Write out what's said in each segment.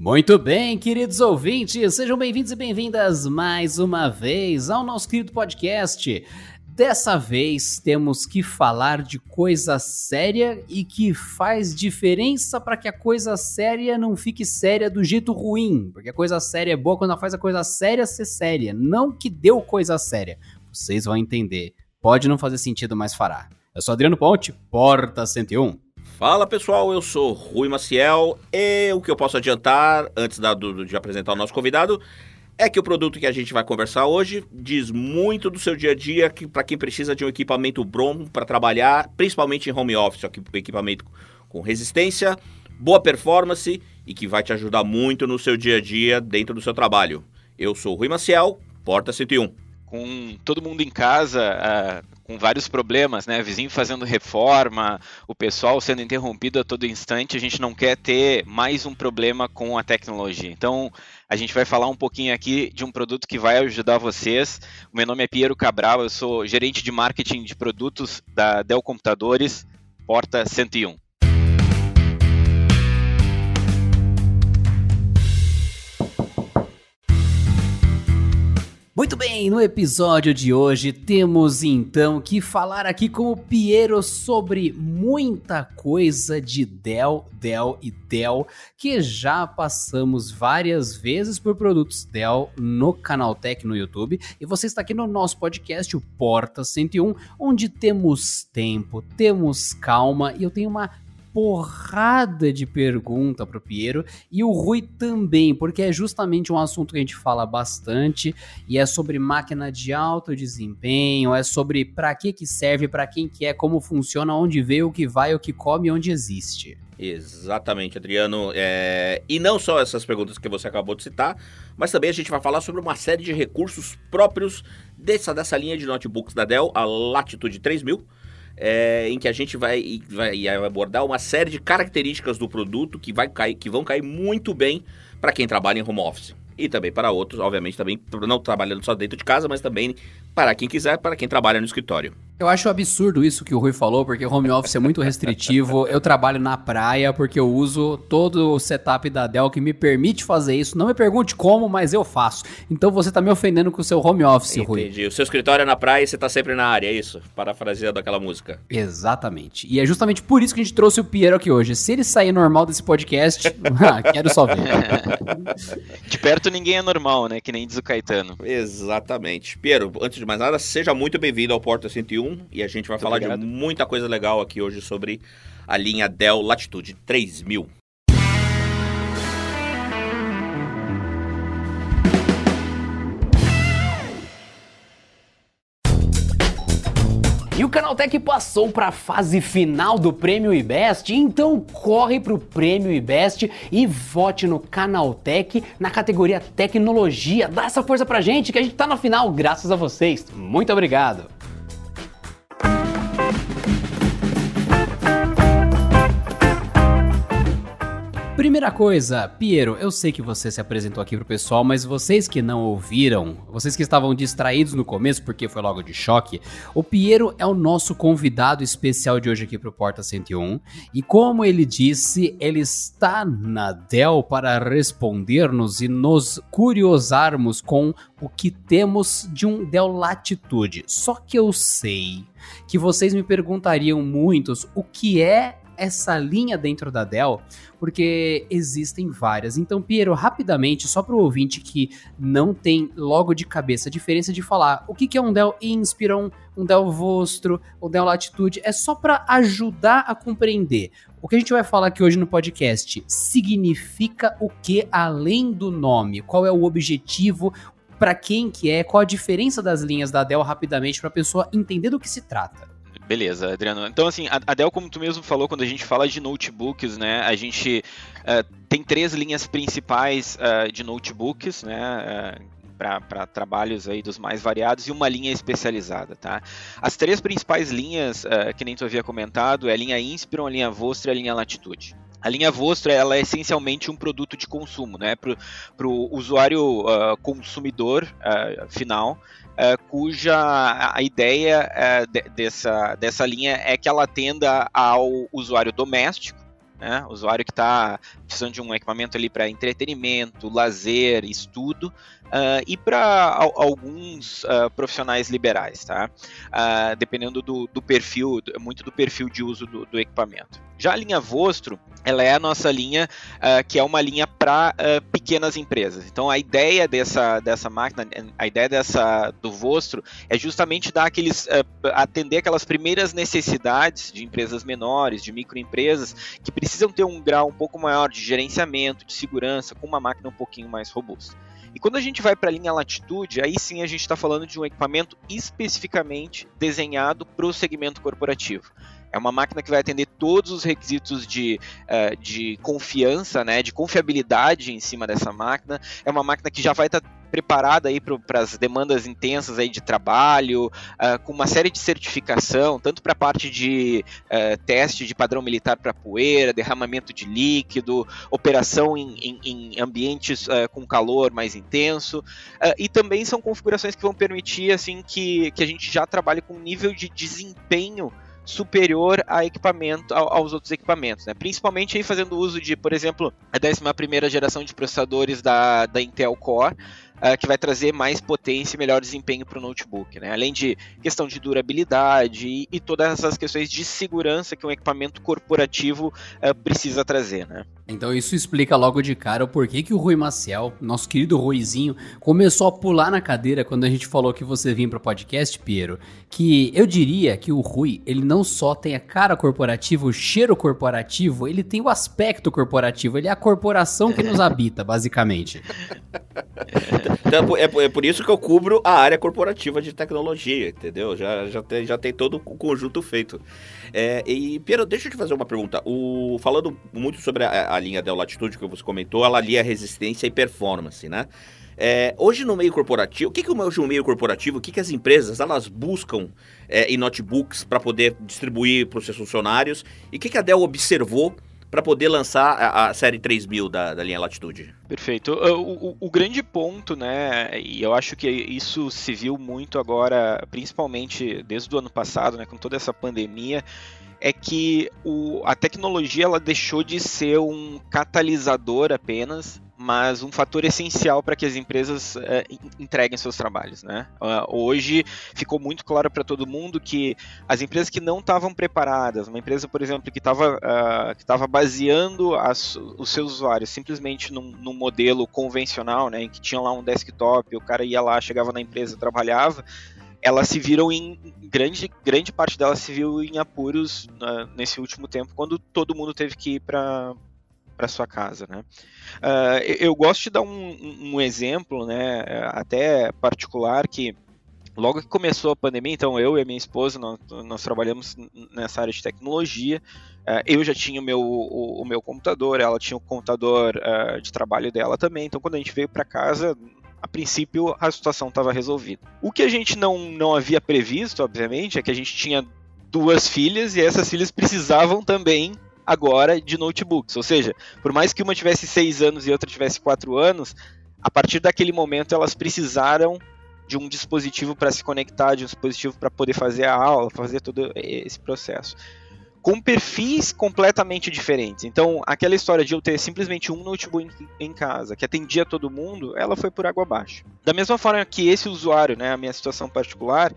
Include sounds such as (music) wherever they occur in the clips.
Muito bem, queridos ouvintes, sejam bem-vindos e bem-vindas mais uma vez ao nosso querido podcast. Dessa vez temos que falar de coisa séria e que faz diferença para que a coisa séria não fique séria do jeito ruim, porque a coisa séria é boa quando ela faz a coisa séria ser séria, não que deu coisa séria. Vocês vão entender. Pode não fazer sentido, mas fará. Eu sou Adriano Ponte, Porta 101. Fala pessoal, eu sou Rui Maciel e o que eu posso adiantar antes da, do, de apresentar o nosso convidado é que o produto que a gente vai conversar hoje diz muito do seu dia a dia que, para quem precisa de um equipamento bom para trabalhar, principalmente em home office, equipamento com resistência, boa performance e que vai te ajudar muito no seu dia a dia dentro do seu trabalho. Eu sou Rui Maciel, Porta 101. Com todo mundo em casa, uh com vários problemas, né? Vizinho fazendo reforma, o pessoal sendo interrompido a todo instante, a gente não quer ter mais um problema com a tecnologia. Então, a gente vai falar um pouquinho aqui de um produto que vai ajudar vocês. O meu nome é Piero Cabral, eu sou gerente de marketing de produtos da Dell Computadores, porta 101. Muito bem, no episódio de hoje temos então que falar aqui com o Piero sobre muita coisa de Dell, Dell e Dell, que já passamos várias vezes por produtos Dell no canal Tech no YouTube, e você está aqui no nosso podcast, o Porta 101, onde temos tempo, temos calma, e eu tenho uma porrada de pergunta pro Piero e o Rui também, porque é justamente um assunto que a gente fala bastante e é sobre máquina de alto desempenho, é sobre para que que serve, para quem que é, como funciona, onde veio, o que vai, o que come, onde existe. Exatamente, Adriano. É... E não só essas perguntas que você acabou de citar, mas também a gente vai falar sobre uma série de recursos próprios dessa, dessa linha de notebooks da Dell, a Latitude 3000 é, em que a gente vai, vai, abordar uma série de características do produto que, vai cair, que vão cair muito bem para quem trabalha em home office. E também para outros, obviamente, também não trabalhando só dentro de casa, mas também para quem quiser, para quem trabalha no escritório. Eu acho absurdo isso que o Rui falou, porque o home office é muito restritivo. Eu trabalho na praia porque eu uso todo o setup da Dell que me permite fazer isso. Não me pergunte como, mas eu faço. Então você tá me ofendendo com o seu home office, Entendi. Rui. Entendi. O seu escritório é na praia e você tá sempre na área, é isso? Parafraseando aquela música. Exatamente. E é justamente por isso que a gente trouxe o Piero aqui hoje. Se ele sair normal desse podcast, (laughs) ah, quero só ver. (laughs) de perto ninguém é normal, né? Que nem diz o Caetano. Exatamente. Piero, antes de mais nada, seja muito bem-vindo ao Porta 101 e a gente vai Muito falar obrigado. de muita coisa legal aqui hoje sobre a linha Dell Latitude 3000. E o Canaltech passou para a fase final do Prêmio IBEST, então corre para o Prêmio IBEST e vote no Canaltech na categoria Tecnologia. Dá essa força pra gente que a gente tá na final graças a vocês. Muito obrigado. Primeira coisa, Piero, eu sei que você se apresentou aqui pro pessoal, mas vocês que não ouviram, vocês que estavam distraídos no começo porque foi logo de choque, o Piero é o nosso convidado especial de hoje aqui pro Porta 101. E como ele disse, ele está na Dell para responder-nos e nos curiosarmos com o que temos de um Dell Latitude. Só que eu sei que vocês me perguntariam muitos o que é essa linha dentro da Dell, porque existem várias. Então, Piero, rapidamente, só para o ouvinte que não tem logo de cabeça a diferença de falar o que, que é um Dell Inspiron, um Dell Vostro, um Dell Latitude, é só para ajudar a compreender. O que a gente vai falar aqui hoje no podcast significa o que além do nome? Qual é o objetivo? Para quem que é? Qual a diferença das linhas da Dell rapidamente para a pessoa entender do que se trata? Beleza, Adriano. Então, assim, a Dell, como tu mesmo falou, quando a gente fala de notebooks, né, a gente uh, tem três linhas principais uh, de notebooks, né, uh, para trabalhos aí dos mais variados e uma linha especializada, tá? As três principais linhas, uh, que nem tu havia comentado, é a linha Inspiron, a linha Vostra e a linha Latitude. A linha Vostra ela é essencialmente um produto de consumo, né? Para o usuário uh, consumidor uh, final, cuja a ideia de, dessa, dessa linha é que ela atenda ao usuário doméstico, né? Usuário que está precisando de um equipamento ali para entretenimento, lazer, estudo, uh, e para alguns uh, profissionais liberais, tá? Uh, dependendo do, do, perfil, muito do perfil de uso do, do, equipamento. Já a linha Vostro, ela é a nossa linha que é uma linha para pequenas empresas. Então a ideia dessa, dessa máquina, a ideia dessa do Vostro é justamente dar aqueles atender aquelas primeiras necessidades de empresas menores, de microempresas que precisam ter um grau um pouco maior de gerenciamento, de segurança, com uma máquina um pouquinho mais robusta. E quando a gente vai para a linha Latitude, aí sim a gente está falando de um equipamento especificamente desenhado para o segmento corporativo. É uma máquina que vai atender todos os requisitos de, uh, de confiança, né, de confiabilidade em cima dessa máquina. É uma máquina que já vai estar tá preparada aí para as demandas intensas aí de trabalho, uh, com uma série de certificação, tanto para a parte de uh, teste de padrão militar para poeira, derramamento de líquido, operação em, em, em ambientes com calor mais intenso, e também são configurações que vão permitir assim que, que a gente já trabalhe com um nível de desempenho superior a equipamento, aos outros equipamentos, né? Principalmente aí fazendo uso de, por exemplo, a 11 primeira geração de processadores da, da Intel Core, uh, que vai trazer mais potência e melhor desempenho para o notebook, né? Além de questão de durabilidade e, e, todas essas questões de segurança que um equipamento corporativo uh, precisa trazer, né? Então isso explica logo de cara o porquê que o Rui Maciel, nosso querido Ruizinho, começou a pular na cadeira quando a gente falou que você vinha para o podcast, Piero. Que eu diria que o Rui, ele não só tem a cara corporativa, o cheiro corporativo, ele tem o aspecto corporativo, ele é a corporação que nos habita, basicamente. Então, é, é, por isso que eu cubro a área corporativa de tecnologia, entendeu? Já, já, tem, já tem todo o conjunto feito. É, e, Piero, deixa eu te fazer uma pergunta. O, falando muito sobre a, a linha Dell Latitude que você comentou, ela ali é resistência e performance, né? É, hoje no meio corporativo, o que, que hoje no meio corporativo, o que, que as empresas elas buscam é, em notebooks para poder distribuir para os seus funcionários e o que, que a Dell observou para poder lançar a, a, série 3000 da, da linha Latitude. Perfeito. O, o, o, grande ponto, né, e eu acho que isso se viu muito agora, principalmente desde o ano passado, né, com toda essa pandemia, é que o, a tecnologia ela deixou de ser um catalisador apenas mas um fator essencial para que as empresas é, entreguem seus trabalhos. Né? Uh, hoje ficou muito claro para todo mundo que as empresas que não estavam preparadas, uma empresa, por exemplo, que estava uh, que estava baseando as, os seus usuários simplesmente num, num, modelo convencional, né, em que tinha lá um desktop, o cara ia lá, chegava na empresa, trabalhava, elas se viram em grande grande parte delas se viu em apuros uh, nesse último tempo quando todo mundo teve que ir para para sua casa, né? Uh, eu gosto de dar um, um, exemplo, né, até particular que logo que começou a pandemia, então eu e a minha esposa nós, nós trabalhamos nessa área de tecnologia. Uh, eu já tinha o meu, o, o, meu computador, ela tinha o computador uh, de trabalho dela também. Então quando a gente veio para casa, a princípio a situação estava resolvida. O que a gente não, não havia previsto, obviamente, é que a gente tinha duas filhas e essas filhas precisavam também agora de notebooks. Ou seja, por mais que uma tivesse seis anos e outra tivesse quatro anos, a partir daquele momento elas precisaram de um dispositivo para se conectar, de um dispositivo para poder fazer a aula, fazer todo esse processo. Com perfis completamente diferentes. Então, aquela história de eu ter simplesmente um notebook em casa que atendia todo mundo, ela foi por água abaixo. Da mesma forma que esse usuário, né, a minha situação particular,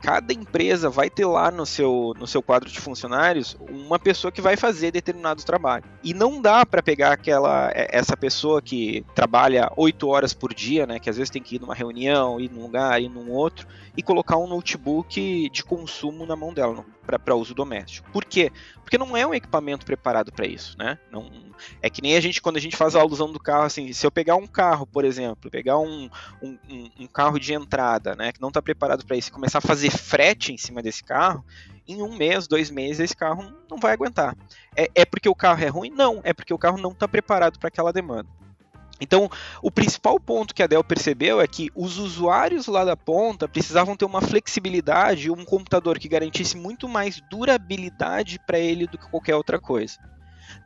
cada empresa vai ter lá no seu, no seu quadro de funcionários uma pessoa que vai fazer determinado trabalho. E não dá para pegar aquela é, essa pessoa que trabalha oito horas por dia, né, que às vezes tem que ir numa reunião, ir num lugar, ir num outro, e colocar um notebook de consumo na mão dela para uso doméstico. Por quê? Porque não é um equipamento preparado para isso, né? Não, é que nem a gente, quando a gente faz a alusão do carro, assim, se eu pegar um carro, por exemplo, pegar um, um, um carro de entrada, né, que não está preparado para isso, e começar a fazer frete em cima desse carro, em um mês, dois meses, esse carro não vai aguentar. É, é porque o carro é ruim? Não, é porque o carro não está preparado para aquela demanda. Então, o principal ponto que a Dell percebeu é que os usuários lá da ponta precisavam ter uma flexibilidade, um computador que garantisse muito mais durabilidade para ele do que qualquer outra coisa.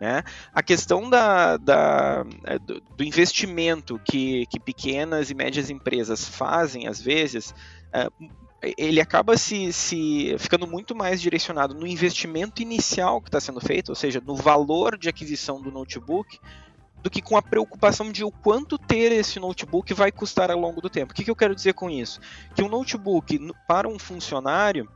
Né? A questão da, da é, do, do, investimento que, que pequenas e médias empresas fazem, às vezes, é, ele acaba se, se ficando muito mais direcionado no investimento inicial que está sendo feito, ou seja, no valor de aquisição do notebook, do que com a preocupação de o quanto ter esse notebook vai custar ao longo do tempo. O que, que eu quero dizer com isso? Que um notebook para um funcionário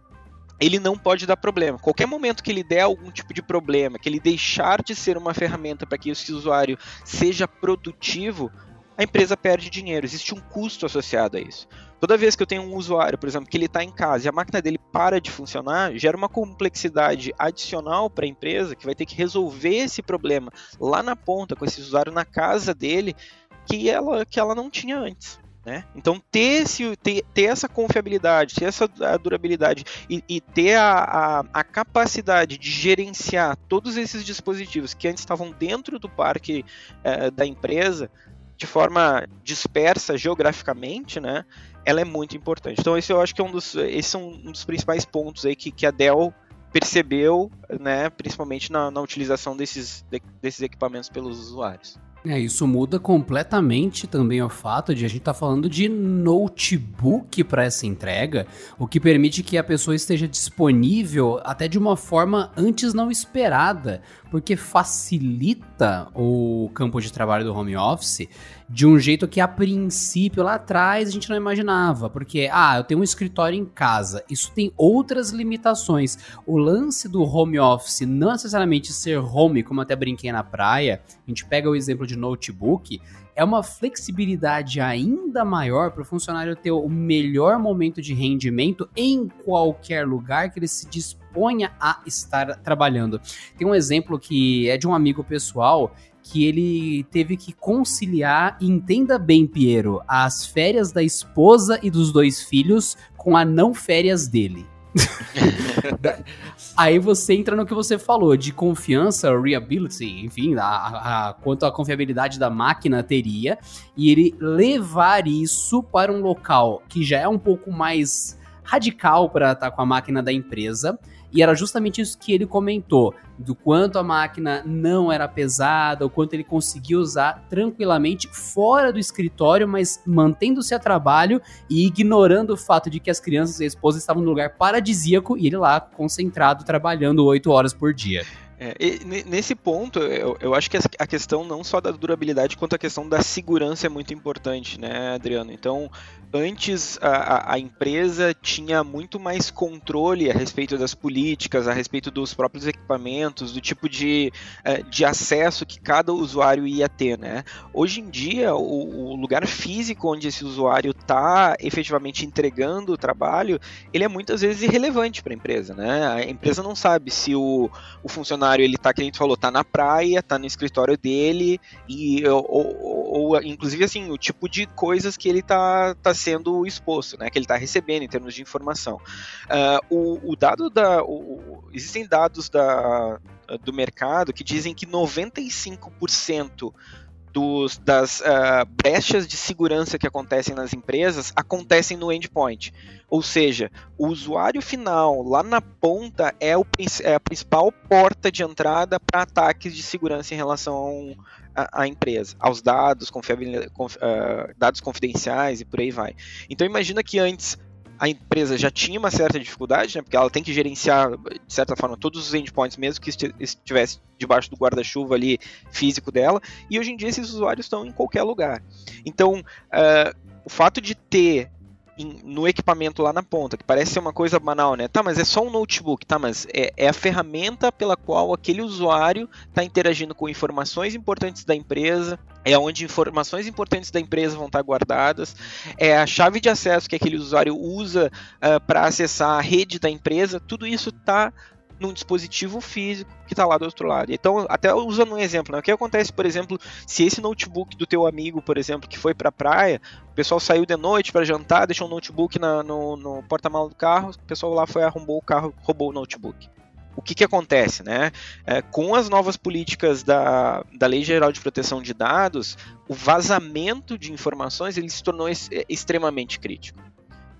ele não pode dar problema. Qualquer momento que ele der algum tipo de problema, que ele deixar de ser uma ferramenta para que esse usuário seja produtivo, a empresa perde dinheiro. Existe um custo associado a isso. Toda vez que eu tenho um usuário, por exemplo, que ele está em casa e a máquina dele para de funcionar, gera uma complexidade adicional para a empresa que vai ter que resolver esse problema lá na ponta com esse usuário na casa dele que ela, que ela não tinha antes. Né? Então, ter, esse, ter, ter, essa confiabilidade, ter essa durabilidade e, e ter a, a, a, capacidade de gerenciar todos esses dispositivos que antes estavam dentro do parque é, da empresa de forma dispersa geograficamente, né, ela é muito importante. Então, esse eu acho que é um dos, esse é um dos principais pontos aí que, que a Dell percebeu, né, principalmente na, na utilização desses, de, desses equipamentos pelos usuários. É, isso muda completamente também o fato de a gente estar tá falando de notebook para essa entrega, o que permite que a pessoa esteja disponível até de uma forma antes não esperada, porque facilita o campo de trabalho do home office de um jeito que a princípio lá atrás a gente não imaginava, porque ah, eu tenho um escritório em casa, isso tem outras limitações. O lance do home office não necessariamente ser home, como até brinquei na praia, a gente pega o exemplo de notebook, é uma flexibilidade ainda maior para o funcionário ter o melhor momento de rendimento em qualquer lugar que ele se disponha a estar trabalhando. Tem um exemplo que é de um amigo pessoal que ele teve que conciliar, entenda bem, Piero, as férias da esposa e dos dois filhos com a não férias dele. (laughs) Aí você entra no que você falou, de confiança, reliability, enfim, a, a, quanto à confiabilidade da máquina teria, e ele levar isso para um local que já é um pouco mais radical para estar tá com a máquina da empresa, e era justamente isso que ele comentou, do quanto a máquina não era pesada, o quanto ele conseguia usar tranquilamente fora do escritório, mas mantendo-se a trabalho e ignorando o fato de que as crianças e a esposa estavam no lugar paradisíaco e ele lá concentrado trabalhando oito horas por dia. É, nesse ponto, eu, eu, acho que a questão não só da durabilidade, quanto a questão da segurança é muito importante, né, Adriano? Então, antes a, a, empresa tinha muito mais controle a respeito das políticas, a respeito dos próprios equipamentos, do tipo de, eh, de acesso que cada usuário ia ter, né? Hoje em dia, o, o lugar físico onde esse usuário está efetivamente entregando o trabalho, ele é muitas vezes irrelevante para a empresa, né? A empresa não sabe se o, o funcionário ele está, que a gente falou, está na praia, está no escritório dele e ou, ou, ou, inclusive assim o tipo de coisas que ele está tá sendo exposto, né, que ele está recebendo em termos de informação. Uh, o, o, dado da, o, existem dados da, do mercado que dizem que 95% dos, das uh, brechas de segurança que acontecem nas empresas acontecem no endpoint. Ou seja, o usuário final, lá na ponta, é, o, é a principal porta de entrada para ataques de segurança em relação à empresa, aos dados, uh, dados confidenciais e por aí vai. Então imagina que antes a empresa já tinha uma certa dificuldade, né, porque ela tem que gerenciar, de certa forma, todos os endpoints, mesmo que estivesse debaixo do guarda-chuva ali físico dela, e hoje em dia esses usuários estão em qualquer lugar. Então, uh, o fato de ter em, no equipamento lá na ponta, que parece ser uma coisa banal, né? Tá, mas é só um notebook, tá? Mas é, é a ferramenta pela qual aquele usuário está interagindo com informações importantes da empresa, é onde informações importantes da empresa vão estar guardadas, é a chave de acesso que aquele usuário usa uh, ah, para acessar a rede da empresa, tudo isso está num dispositivo físico que está lá do outro lado. Então, até usando um exemplo, né? o que acontece, por exemplo, se esse notebook do teu amigo, por exemplo, que foi para a praia, o pessoal saiu de noite para jantar, deixou o notebook na, no, no porta-malas do carro, o pessoal lá foi arrombou o carro, roubou o notebook o que, que acontece, né? É, com as novas políticas da, da Lei Geral de Proteção de Dados, o vazamento de informações ele se tornou es, extremamente crítico.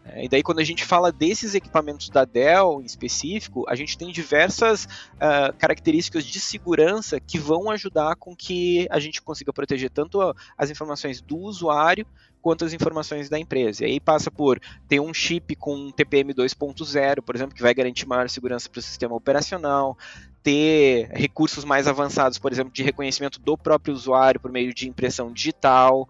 É, e daí, quando a gente fala desses equipamentos da Dell em específico, a gente tem diversas uh, características de segurança que vão ajudar com que a gente consiga proteger tanto as informações do usuário quanto as informações da empresa. E aí passa por ter um chip com TPM 2.0, por exemplo, que vai garantir maior segurança para o sistema operacional, ter recursos mais avançados, por exemplo, de reconhecimento do próprio usuário por meio de impressão digital,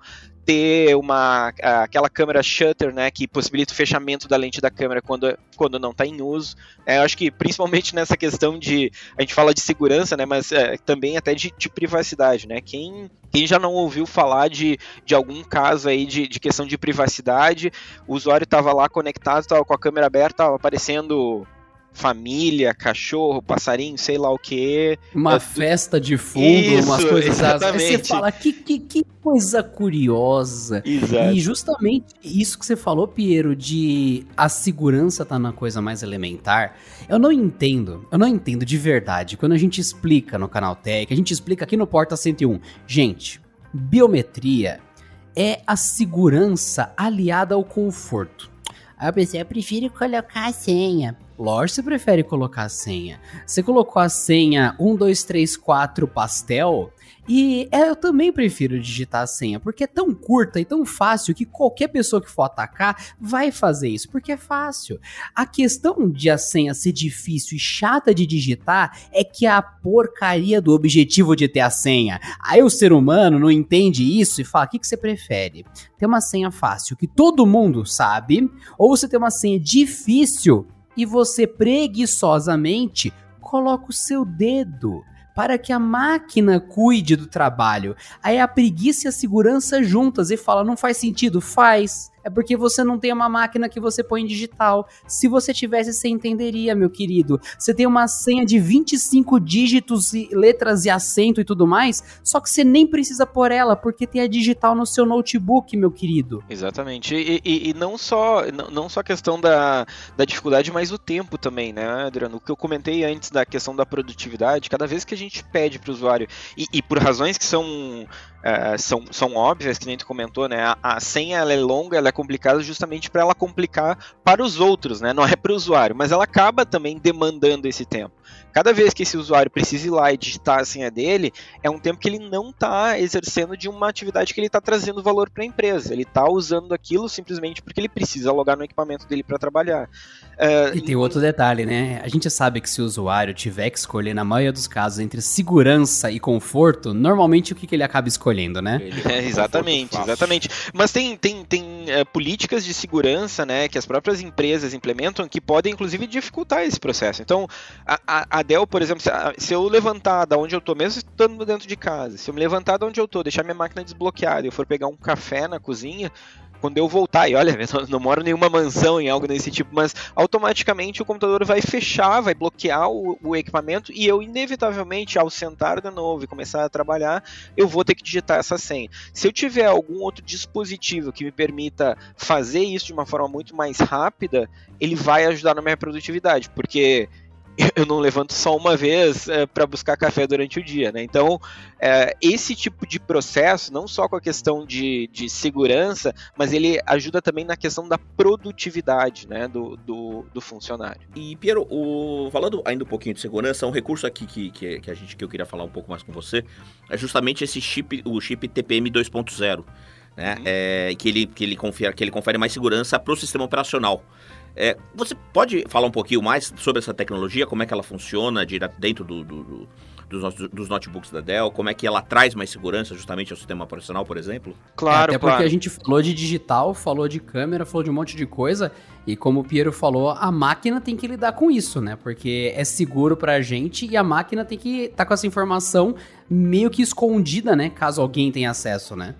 ter uma aquela câmera shutter, né, que possibilita o fechamento da lente da câmera quando, quando não está em uso. É, eu acho que principalmente nessa questão de a gente fala de segurança, né, mas é, também até de, de, privacidade, né? Quem, quem já não ouviu falar de, de algum caso aí de, de questão de privacidade, o usuário estava lá conectado, estava com a câmera aberta, estava aparecendo família, cachorro, passarinho, sei lá o que. Uma é, festa de fundo, isso, umas coisas exatamente. Aí você fala, que, que, que coisa curiosa. Exato. E justamente isso que você falou, Piero, de a segurança tá na coisa mais elementar, eu não entendo, eu não entendo de verdade. Quando a gente explica no canal Tech, a gente explica aqui no Porta 101. Gente, biometria é a segurança aliada ao conforto. Aí eu pensei, eu prefiro colocar a senha. Lógico você prefere colocar a senha. Você colocou a senha 1234 pastel e é, eu também prefiro digitar a senha, porque é tão curta e tão fácil que qualquer pessoa que for atacar vai fazer isso, porque é fácil. A questão de a senha ser difícil e chata de digitar é que é a porcaria do objetivo de ter a senha. Aí o ser humano não entende isso e fala: o que, que você prefere? Ter uma senha fácil que todo mundo sabe, ou você ter uma senha difícil e você preguiçosamente coloca o seu dedo para que a máquina cuide do trabalho. Aí a preguiça e a segurança juntas e fala: não faz sentido? Faz é porque você não tem uma máquina que você põe em digital. Se você tivesse, você entenderia, meu querido. Você tem uma senha de 25 dígitos, e letras e acento e tudo mais, só que você nem precisa pôr ela, porque tem a digital no seu notebook, meu querido. Exatamente. E, e, e não só não, só a questão da, da dificuldade, mas o tempo também, né, Adriano? O que eu comentei antes da questão da produtividade, cada vez que a gente pede para o usuário, e, e por razões que são Uh, são, são óbvias, que nem tu comentou, né? A, a senha é longa, ela é complicada justamente para ela complicar para os outros, né? Não é para o usuário, mas ela acaba também demandando esse tempo. Cada vez que esse usuário precisa ir lá e digitar a senha dele, é um tempo que ele não está exercendo de uma atividade que ele está trazendo valor para a empresa. Ele está usando aquilo simplesmente porque ele precisa logar no equipamento dele para trabalhar. Uh, e tem outro detalhe, né? A gente sabe que se o usuário tiver que escolher, na maioria dos casos, entre segurança e conforto, normalmente o que, que ele acaba escolhendo, né? É, exatamente, exatamente. Mas tem, tem, tem uh, políticas de segurança, né, que as próprias empresas implementam que podem, inclusive, dificultar esse processo. Então, a, a, a Dell, por exemplo, se, se, eu levantar da onde eu tô, mesmo estando dentro de casa, se eu me levantar da onde eu tô, deixar minha máquina desbloqueada e eu for pegar um café na cozinha, quando eu voltar, e olha, (laughs) não, não moro em nenhuma mansão em algo desse tipo, mas automaticamente o computador vai fechar, vai bloquear o, o, equipamento e eu, inevitavelmente, ao sentar de novo e começar a trabalhar, eu vou ter que digitar essa senha. Se eu tiver algum outro dispositivo que me permita fazer isso de uma forma muito mais rápida, ele vai ajudar na minha produtividade, porque (laughs) eu não levanto só uma vez é, para buscar café durante o dia, né? Então, é, esse tipo de processo, não só com a questão de, de segurança, mas ele ajuda também na questão da produtividade, né, do, do, do funcionário. E, Piero, o, falando ainda um pouquinho de segurança, um recurso aqui que, que, que, a gente, que eu queria falar um pouco mais com você, é justamente esse chip, o chip TPM 2.0, né, uhum. é, que, ele, que, ele confere, que ele confere mais segurança para o sistema operacional. É, você pode falar um pouquinho mais sobre essa tecnologia, como é que ela funciona dentro do, do, do dos, dos, notebooks da Dell, como é que ela traz mais segurança justamente ao sistema operacional, por exemplo? Claro, é, Até claro. porque a gente falou de digital, falou de câmera, falou de um monte de coisa, e como o Piero falou, a máquina tem que lidar com isso, né? Porque é seguro pra gente e a máquina tem que estar tá com essa informação meio que escondida, né? Caso alguém tenha acesso, né?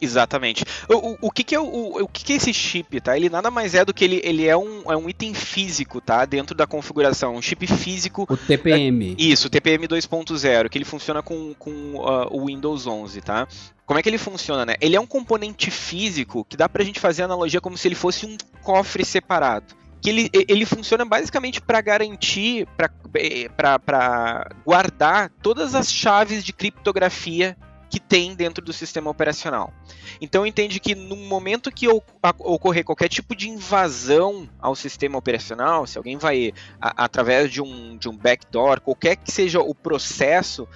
Exatamente. O, o, o, que, que é o, o que, que é esse chip, tá? Ele nada mais é do que ele, ele é, um, é um item físico, tá? Dentro da configuração, um chip físico. O TPM. É, isso, o TPM 2.0, que ele funciona com, com uh, o Windows 11, tá? Como é que ele funciona, né? Ele é um componente físico que dá pra gente fazer analogia como se ele fosse um cofre separado que ele, ele funciona basicamente para garantir, para guardar todas as chaves de criptografia que tem dentro do sistema operacional. Então entende que no momento que ocorrer qualquer tipo de invasão ao sistema operacional, se alguém vai a, através de um, de um backdoor, qualquer que seja o processo,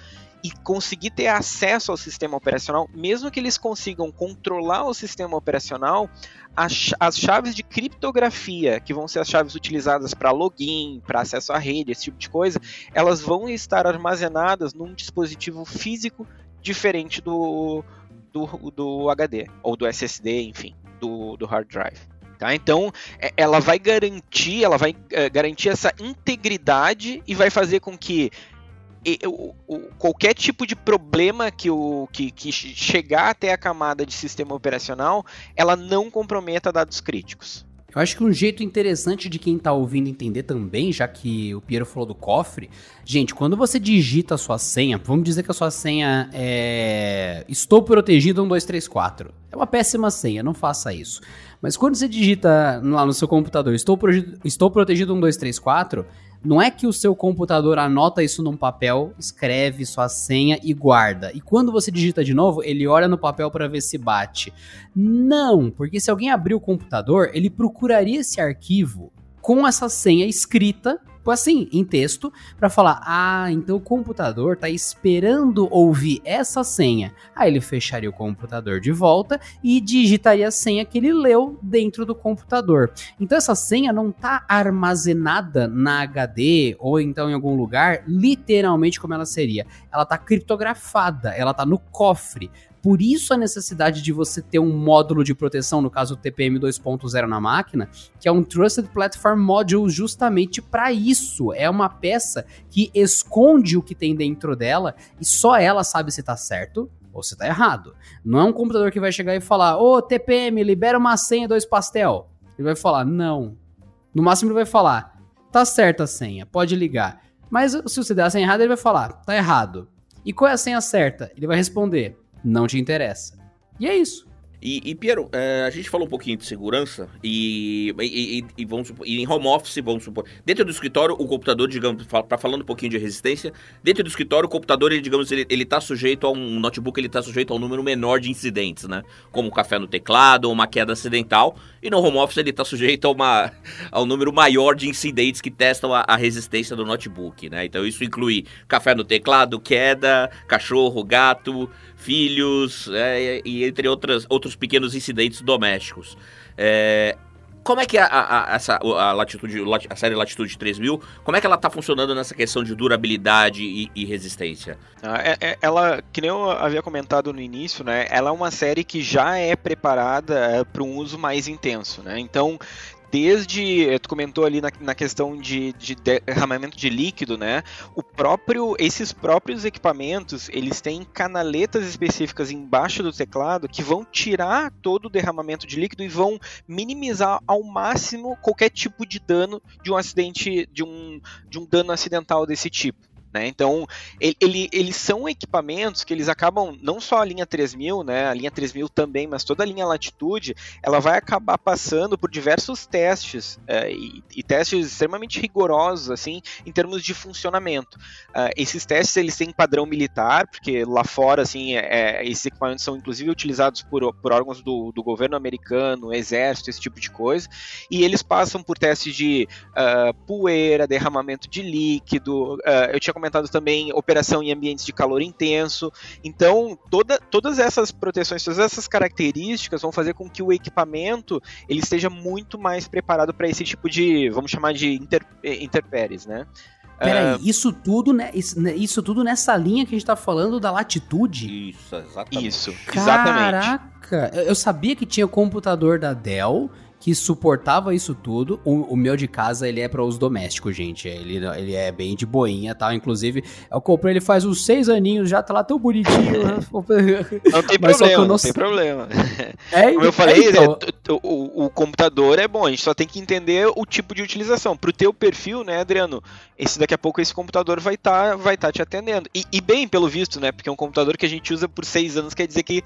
e conseguir ter acesso ao sistema operacional, mesmo que eles consigam controlar o sistema operacional, as, as chaves de criptografia, que vão ser as chaves utilizadas para login, para acesso à rede, esse tipo de coisa, elas vão estar armazenadas num dispositivo físico diferente do, do, do HD, ou do SSD, enfim, do, do hard drive. Tá? Então, é, ela vai garantir, ela vai uh, garantir essa integridade e vai fazer com que o, qualquer tipo de problema que, o, que, que chegar até a camada de sistema operacional, ela não comprometa dados críticos. Eu acho que um jeito interessante de quem tá ouvindo entender também, já que o Piero falou do cofre, gente, quando você digita a sua senha, vamos dizer que a sua senha é estou protegido 1234. É uma péssima senha, não faça isso. Mas quando você digita lá no seu computador, estou, estou protegido 1234, não é que o seu computador anota isso num papel, escreve sua senha e guarda. E quando você digita de novo, ele olha no papel para ver se bate. Não, porque se alguém abrir o computador, ele procuraria esse arquivo com essa senha escrita assim, em texto, para falar: ah, então o computador tá esperando ouvir essa senha. Aí ele fecharia o computador de volta e digitaria a senha que ele leu dentro do computador. Então essa senha não tá armazenada na HD ou então em algum lugar, literalmente como ela seria. Ela tá criptografada, ela tá no cofre. Por isso a necessidade de você ter um módulo de proteção, no caso o TPM 2.0 na máquina, que é um Trusted Platform Module justamente para isso. É uma peça que esconde o que tem dentro dela e só ela sabe se tá certo ou se tá errado. Não é um computador que vai chegar e falar: "Ô, oh, TPM, libera uma senha dois pastel". Ele vai falar: "Não". No máximo ele vai falar: "Tá certa a senha, pode ligar". Mas se você der a senha errada, ele vai falar: "Tá errado". E qual é a senha certa? Ele vai responder: não te interessa. E é isso. E, e Piero, é, a gente falou um pouquinho de segurança e, e, e, vamos supor, em home office, vamos supor, dentro do escritório, o computador, digamos, para falando um pouquinho de resistência, dentro do escritório, o computador, ele, digamos, ele, ele tá sujeito a um notebook, ele está sujeito a um número menor de incidentes, né? Como café no teclado ou uma queda acidental. E no home office ele está sujeito a, uma, (laughs) a um número maior de incidentes que testam a, a resistência do notebook, né? Então isso inclui café no teclado, queda, cachorro, gato, filhos, é, e entre outras, outros pequenos incidentes domésticos. É, como é que a, a, essa, a, latitude, a série Latitude 3000, como é que ela está funcionando nessa questão de durabilidade e, e resistência? Ah, é, é, ela, que nem eu havia comentado no início, né, ela é uma série que já é preparada é, para um uso mais intenso, né, então desde, eh, tu comentou ali na, na questão de, de, derramamento de líquido, né? O próprio, esses próprios equipamentos, eles têm canaletas específicas embaixo do teclado que vão tirar todo o derramamento de líquido e vão minimizar ao máximo qualquer tipo de dano de um acidente, de um, de um dano acidental desse tipo. Né? Então, ele, ele, eles são equipamentos que eles acabam, não só a linha 3000, né? a linha 3000 também, mas toda a linha Latitude, ela vai acabar passando por diversos testes, é, e, e, testes extremamente rigorosos, assim, em termos de funcionamento. Uh, esses testes, eles têm padrão militar, porque lá fora, assim, é, é, esses equipamentos são inclusive utilizados por, por órgãos do, do, governo americano, exército, esse tipo de coisa, e eles passam por testes de uh, poeira, derramamento de líquido, uh, eu tinha comentado também operação em ambientes de calor intenso. Então, toda, todas essas proteções, todas essas características vão fazer com que o equipamento ele esteja muito mais preparado para esse tipo de, vamos chamar de inter, eh, interpéries, né? Peraí, uh... isso tudo, né? Isso, né, isso, tudo nessa linha que a gente tá falando da latitude? Isso, exatamente. Isso, exatamente. Caraca, eu sabia que tinha computador da Dell que suportava isso tudo. O, o meu de casa, ele é para uso doméstico, gente. Ele, ele é bem de boinha, tá? Inclusive, eu comprei ele faz uns seis aninhos, já tá lá tão bonitinho. (laughs) (laughs) não tem Mas problema, não... não tem problema. (laughs) É, Como eu falei, é, então... o, o, computador é bom, a gente só tem que entender o tipo de utilização. Pro teu perfil, né, Adriano, esse daqui a pouco esse computador vai estar tá, vai tá te atendendo. E, e, bem, pelo visto, né, porque é um computador que a gente usa por seis anos, quer dizer que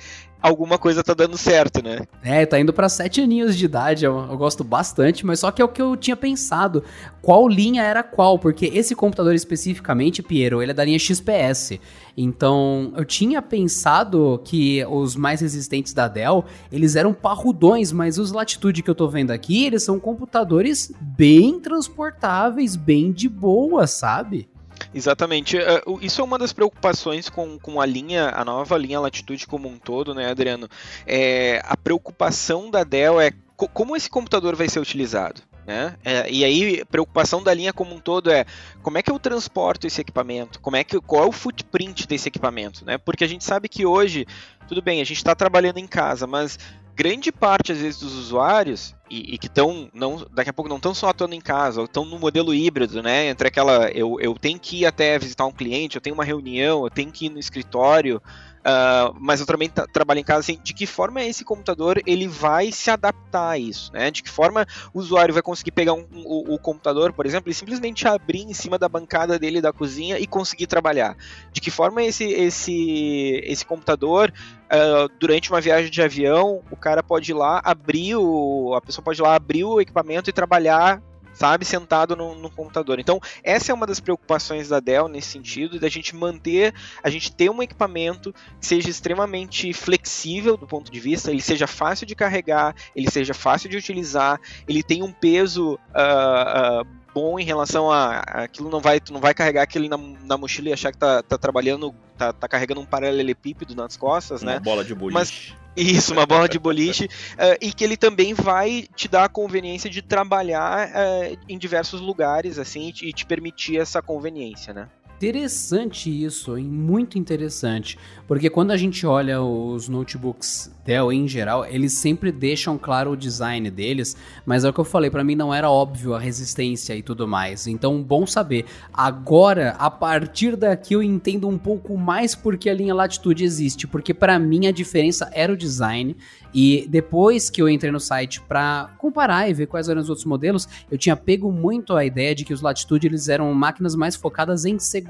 alguma coisa tá dando certo, né? É, tá indo para sete aninhos de idade, eu, eu, gosto bastante, mas só que é o que eu tinha pensado, qual linha era qual, porque esse computador especificamente, Piero, ele é da linha XPS, então eu tinha pensado que os mais resistentes da Dell, eles eram parrudões, mas os Latitude que eu tô vendo aqui, eles são computadores bem transportáveis, bem de boa, sabe? Exatamente. É, isso é uma das preocupações com, com a linha, a nova linha Latitude como um todo, né, Adriano? É, a preocupação da Dell é como esse computador vai ser utilizado. Né? É, e aí, preocupação da linha como um todo é como é que eu transporto esse equipamento? Como é que, qual é o footprint desse equipamento? Né? Porque a gente sabe que hoje, tudo bem, a gente está trabalhando em casa, mas grande parte, às vezes, dos usuários, e, e que estão, daqui a pouco não estão só atuando em casa, ou estão no modelo híbrido, né? Entre aquela, eu, eu tenho que ir até visitar um cliente, eu tenho uma reunião, eu tenho que ir no escritório, Uh, mas eu também trabalho em casa, assim, de que forma esse computador ele vai se adaptar a isso, né? De que forma o usuário vai conseguir pegar um, o, o, computador, por exemplo, e simplesmente abrir em cima da bancada dele da cozinha e conseguir trabalhar. De que forma esse, esse, esse computador, uh, durante uma viagem de avião, o cara pode ir lá abrir o. A pessoa pode ir lá abrir o equipamento e trabalhar sabe, sentado no, no, computador. Então, essa é uma das preocupações da Dell nesse sentido, da gente manter, a gente ter um equipamento que seja extremamente flexível do ponto de vista, ele seja fácil de carregar, ele seja fácil de utilizar, ele tem um peso uh, uh, bom em relação a, a, aquilo não vai tu não vai carregar aquele na, na mochila e achar que tá, tá trabalhando tá, tá carregando um paralelepípedo nas costas, uma né? bola de boliche. Mas, isso, uma bola de boliche. uh, e que ele também vai te dar a conveniência de trabalhar uh, em diversos lugares, assim, e te permitir essa conveniência, né? Interessante isso, hein? muito interessante, porque quando a gente olha os notebooks Dell em geral, eles sempre deixam claro o design deles, mas é o que eu falei, para mim não era óbvio a resistência e tudo mais. Então, bom saber. Agora, a partir daqui eu entendo um pouco mais porque a linha Latitude existe, porque para mim a diferença era o design e depois que eu entrei no site para comparar e ver quais eram os outros modelos, eu tinha pego muito a ideia de que os Latitude eles eram máquinas mais focadas em segurança,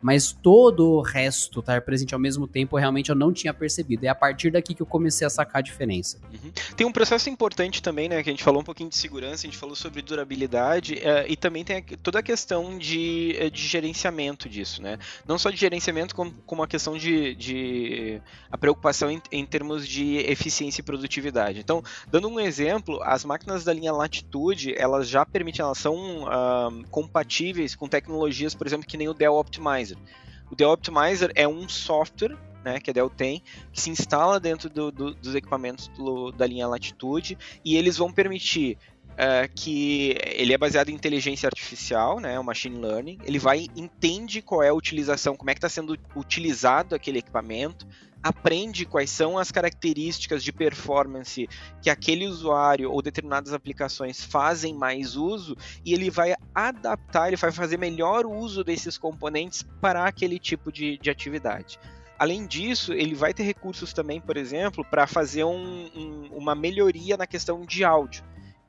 mas todo o resto estar presente ao mesmo tempo realmente eu não tinha percebido. É a partir daqui que eu comecei a sacar a diferença. Uhum. Tem um processo importante também, né, que a gente falou um pouquinho de segurança, a gente falou sobre durabilidade uh, e também tem toda a questão de, eh, de gerenciamento disso, né? Não só de gerenciamento, como, como a questão de, de a preocupação em, em termos de eficiência eficiência e produtividade. Então, dando um exemplo, as máquinas da linha Latitude, elas já permitem, elas são uh, compatíveis com tecnologias, por exemplo, que nem o Dell Optimizer. O Dell Optimizer é um software né, que a Dell tem, que se instala dentro do, do, dos equipamentos do, da linha Latitude e eles vão permitir Uh, que ele é baseado em inteligência artificial, né, o machine learning. Ele vai entende qual é a utilização, como é que está sendo utilizado aquele equipamento, aprende quais são as características de performance que aquele usuário ou determinadas aplicações fazem mais uso e ele vai adaptar, ele vai fazer melhor uso desses componentes para aquele tipo de, de atividade. Além disso, ele vai ter recursos também, por exemplo, para fazer um, um, uma melhoria na questão de áudio.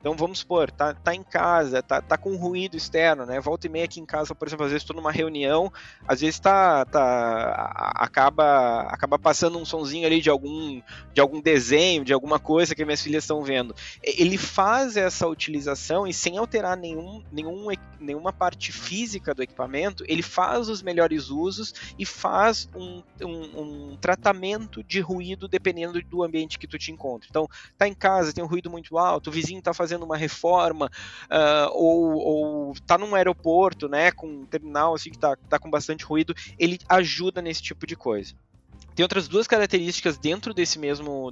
Então vamos supor, tá, tá em casa, tá, tá com ruído externo, né? Volta e meia aqui em casa, por exemplo, às vezes estou numa reunião, às vezes tá, tá acaba acaba passando um sonzinho ali de algum de algum desenho, de alguma coisa que minhas filhas estão vendo. Ele faz essa utilização e sem alterar nenhum, nenhum nenhuma parte física do equipamento, ele faz os melhores usos e faz um, um, um tratamento de ruído dependendo do ambiente que tu te encontra. Então, tá em casa, tem um ruído muito alto, o vizinho tá fazendo fazendo uma reforma uh, ou, ou tá num aeroporto, né, com um terminal assim que tá, tá com bastante ruído, ele ajuda nesse tipo de coisa. Tem outras duas características dentro desse mesmo,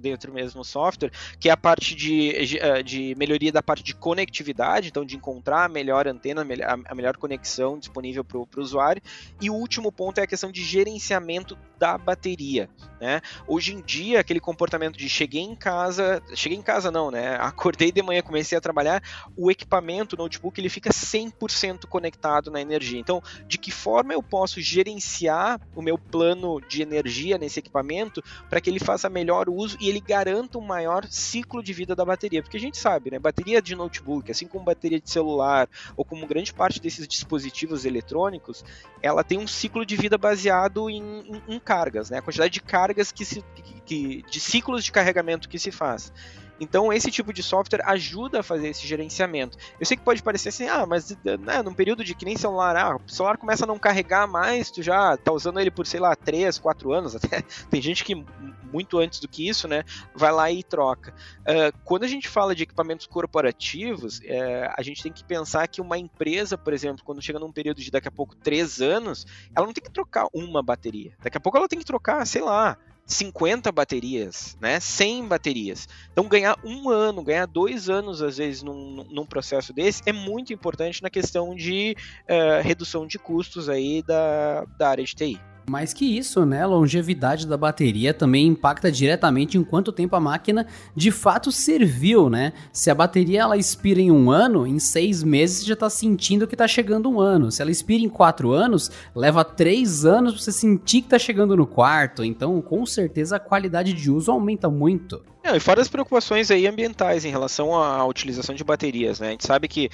dentro mesmo software, que é a parte de, eh, de melhoria da parte de conectividade, então de encontrar a melhor antena, a melhor conexão disponível para o usuário. E o último ponto é a questão de gerenciamento da bateria. Né? Hoje em dia, aquele comportamento de cheguei em casa, cheguei em casa não, né? (laughs) Acordei de manhã, comecei a trabalhar, o equipamento, o notebook, ele fica 100% conectado na energia. Então, de que forma eu posso gerenciar o meu plano de energia energia nesse equipamento para que ele faça melhor uso e ele garanta um maior ciclo de vida da bateria. Porque a gente sabe, né? Bateria de notebook, assim como bateria de celular ou como grande parte desses dispositivos eletrônicos, ela tem um ciclo de vida baseado em, em, em cargas, né? A quantidade de cargas que se. Que, de ciclos de carregamento que se faz. Então, esse tipo de software ajuda a fazer esse gerenciamento. Eu sei que pode parecer assim, ah, mas né, num período de que nem celular, ah, o celular começa a não carregar mais, tu já tá usando ele por, sei lá, 3, 4 anos, (laughs) até tem gente que muito antes do que isso, né, vai lá e troca. Uh, quando a gente fala de equipamentos corporativos, uh, a gente tem que pensar que uma empresa, por exemplo, quando chega num período de daqui a pouco 3 anos, ela não tem que trocar uma bateria. Daqui a pouco ela tem que trocar, sei lá, 50 baterias, né? 100 baterias. Então, ganhar um ano, ganhar dois anos, às vezes, num, num processo desse, é muito importante na questão de uh, redução de custos aí da, da área de TI. Mais que isso, né? A longevidade da bateria também impacta diretamente em quanto tempo a máquina de fato serviu, né? Se a bateria ela expira em um ano, em seis meses você já está sentindo que está chegando um ano. Se ela expira em quatro anos, leva três anos para você sentir que está chegando no quarto. Então, com certeza, a qualidade de uso aumenta muito. Não, e fora as preocupações aí ambientais em relação à utilização de baterias, né? A gente sabe que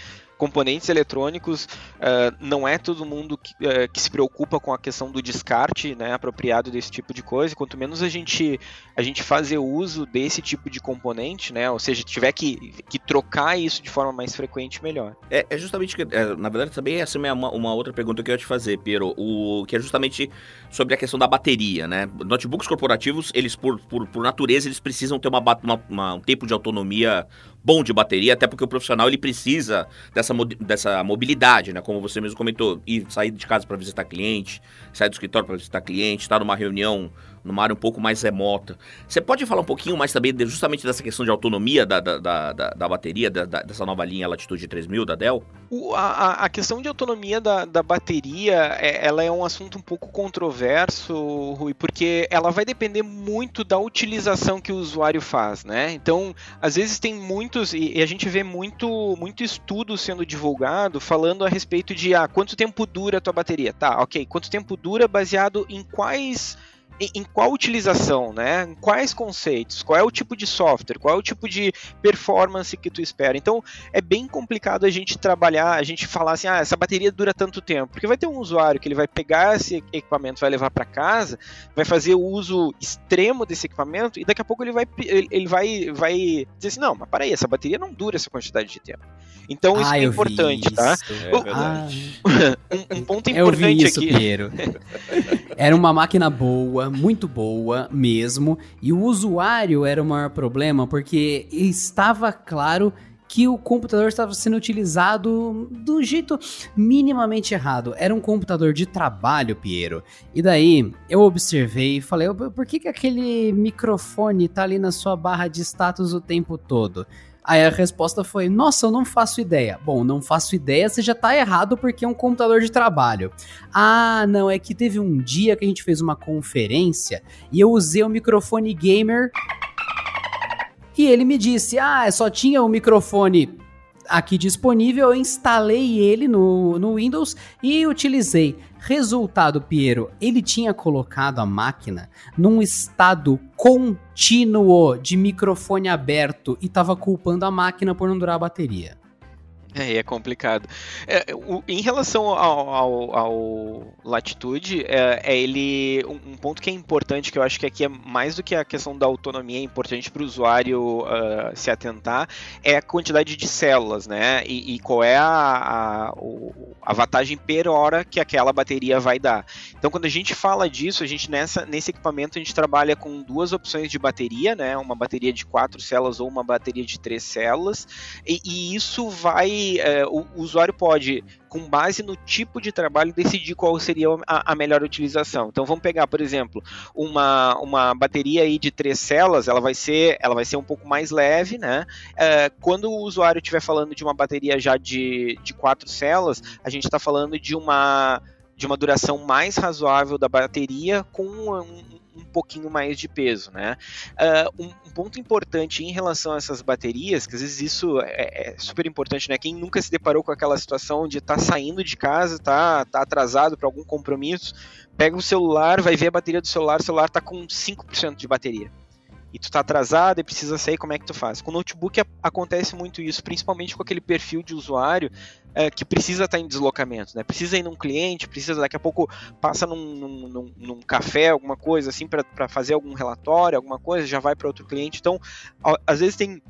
componentes eletrônicos, uh, não é todo mundo que, uh, que, se preocupa com a questão do descarte né, apropriado desse tipo de coisa. Quanto menos a gente, a gente fazer uso desse tipo de componente, né, ou seja, tiver que, que trocar isso de forma mais frequente, melhor. É, é justamente, é, na verdade, também essa é uma, uma, outra pergunta que eu ia te fazer, Piero, o, que é justamente sobre a questão da bateria. Né? Notebooks corporativos, eles por, por, por natureza, eles precisam ter uma, uma, uma, um tempo de autonomia bom de bateria, até porque o profissional ele precisa dessa, dessa mobilidade, né? Como você mesmo comentou, ir sair de casa para visitar cliente, sair do escritório para visitar cliente, estar numa reunião numa área um pouco mais remota. Você pode falar um pouquinho mais também de, justamente dessa questão de autonomia da, da, da, da bateria, da, dessa nova linha Latitude 3000 da Dell? O, a, a questão de autonomia da, da bateria, é, ela é um assunto um pouco controverso, Rui, porque ela vai depender muito da utilização que o usuário faz, né? Então, às vezes tem muitos, e, e a gente vê muito, muito estudo sendo divulgado falando a respeito de ah, quanto tempo dura a tua bateria. Tá, ok, quanto tempo dura baseado em quais em, qual utilização, né? Em quais conceitos, qual é o tipo de software, qual é o tipo de performance que tu espera. Então é bem complicado a gente trabalhar, a gente falar assim, ah, essa bateria dura tanto tempo, porque vai ter um usuário que ele vai pegar esse equipamento, vai levar para casa, vai fazer o uso extremo desse equipamento e daqui a pouco ele vai ele vai vai dizer assim, não, mas para aí, essa bateria não dura essa quantidade de tempo. Então isso ah, é importante, tá? É verdade. (laughs) um, um, ponto importante eu vi isso, aqui. Piero. (laughs) Era uma máquina boa, muito boa mesmo, e o usuário era o maior problema porque estava claro que o computador estava sendo utilizado do jeito minimamente errado. Era um computador de trabalho, Piero. E daí eu observei e falei: por que, que aquele microfone tá ali na sua barra de status o tempo todo? Aí a resposta foi: Nossa, eu não faço ideia. Bom, não faço ideia, você já tá errado porque é um computador de trabalho. Ah, não, é que teve um dia que a gente fez uma conferência e eu usei o microfone gamer. E ele me disse: Ah, só tinha o microfone aqui disponível, eu instalei ele no, no Windows e utilizei. Resultado, Piero, ele tinha colocado a máquina num estado contínuo de microfone aberto e estava culpando a máquina por não durar a bateria. (laughs) É, é complicado. É, o, em relação ao, ao, ao Latitude, é, é ele um, um, ponto que é importante, que eu acho que aqui é mais do que a questão da autonomia, é importante para o usuário uh, se atentar, é a quantidade de células, né? E, e qual é a, a, a, vantagem per hora que aquela bateria vai dar. Então, quando a gente fala disso, a gente nessa, nesse equipamento a gente trabalha com duas opções de bateria, né? Uma bateria de quatro células ou uma bateria de três células, e, e isso vai é, o, o, usuário pode, com base no tipo de trabalho, decidir qual seria a, a, melhor utilização. Então vamos pegar, por exemplo, uma, uma bateria aí de três células, ela vai ser, ela vai ser um pouco mais leve, né? É, quando o usuário estiver falando de uma bateria já de, de quatro células, a gente está falando de uma de uma duração mais razoável da bateria com um, um pouquinho mais de peso, né? Uh, um, ponto importante em relação a essas baterias, que às vezes isso é, é super importante, né? Quem nunca se deparou com aquela situação de estar tá saindo de casa, tá, tá atrasado para algum compromisso, pega o celular, vai ver a bateria do celular, o celular tá com 5% de bateria e tu tá atrasado e precisa sair, como é que tu faz? Com notebook acontece muito isso, principalmente com aquele perfil de usuário é, que precisa estar tá em deslocamento, né? Precisa ir num cliente, precisa daqui a pouco passa num, num, num, num café, alguma coisa assim, para fazer algum relatório, alguma coisa, já vai para outro cliente. Então, às vezes tem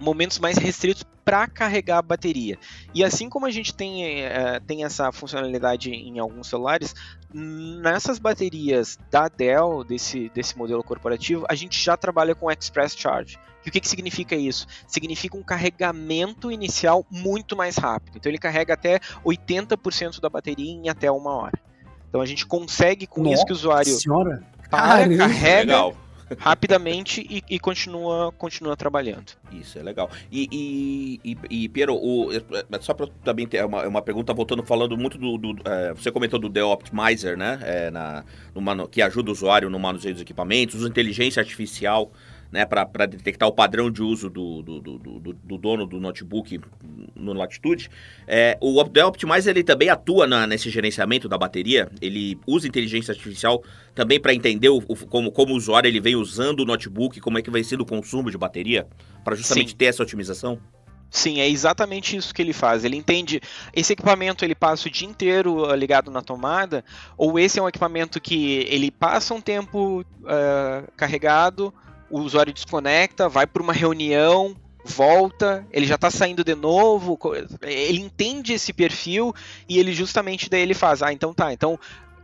momentos mais restritos para carregar a bateria. E assim como a gente tem, é, tem essa funcionalidade em alguns celulares, nessas baterias da Dell, desse, desse modelo corporativo, a gente já trabalha com Express Charge. E o que, que significa isso? Significa um carregamento inicial muito mais rápido. Então ele carrega até 80% da bateria em até uma hora. Então a gente consegue com Nossa isso que o usuário senhora. para, carrega, Legal rapidamente e, e, continua, continua trabalhando. Isso, é legal. E, e, e, e Piero, o, é, só para também ter uma, uma pergunta, voltando, falando muito do. do é, você comentou do The Optimizer, né? É, na, no, que ajuda o usuário no manuseio dos equipamentos, inteligência artificial né, para detectar o padrão de uso do, do, do, do, dono do notebook no Latitude. É, o Dell Optimizer ele também atua na, nesse gerenciamento da bateria, ele usa inteligência artificial também para entender o, o, como, como o usuário ele vem usando o notebook, como é que vai ser o consumo de bateria, para justamente Sim. ter essa otimização. Sim, é exatamente isso que ele faz. Ele entende esse equipamento ele passa o dia inteiro uh, ligado na tomada, ou esse é um equipamento que ele passa um tempo uh, carregado, o usuário desconecta, vai para uma reunião, volta, ele já está saindo de novo, ele entende esse perfil e ele justamente daí ele faz, ah, então tá, então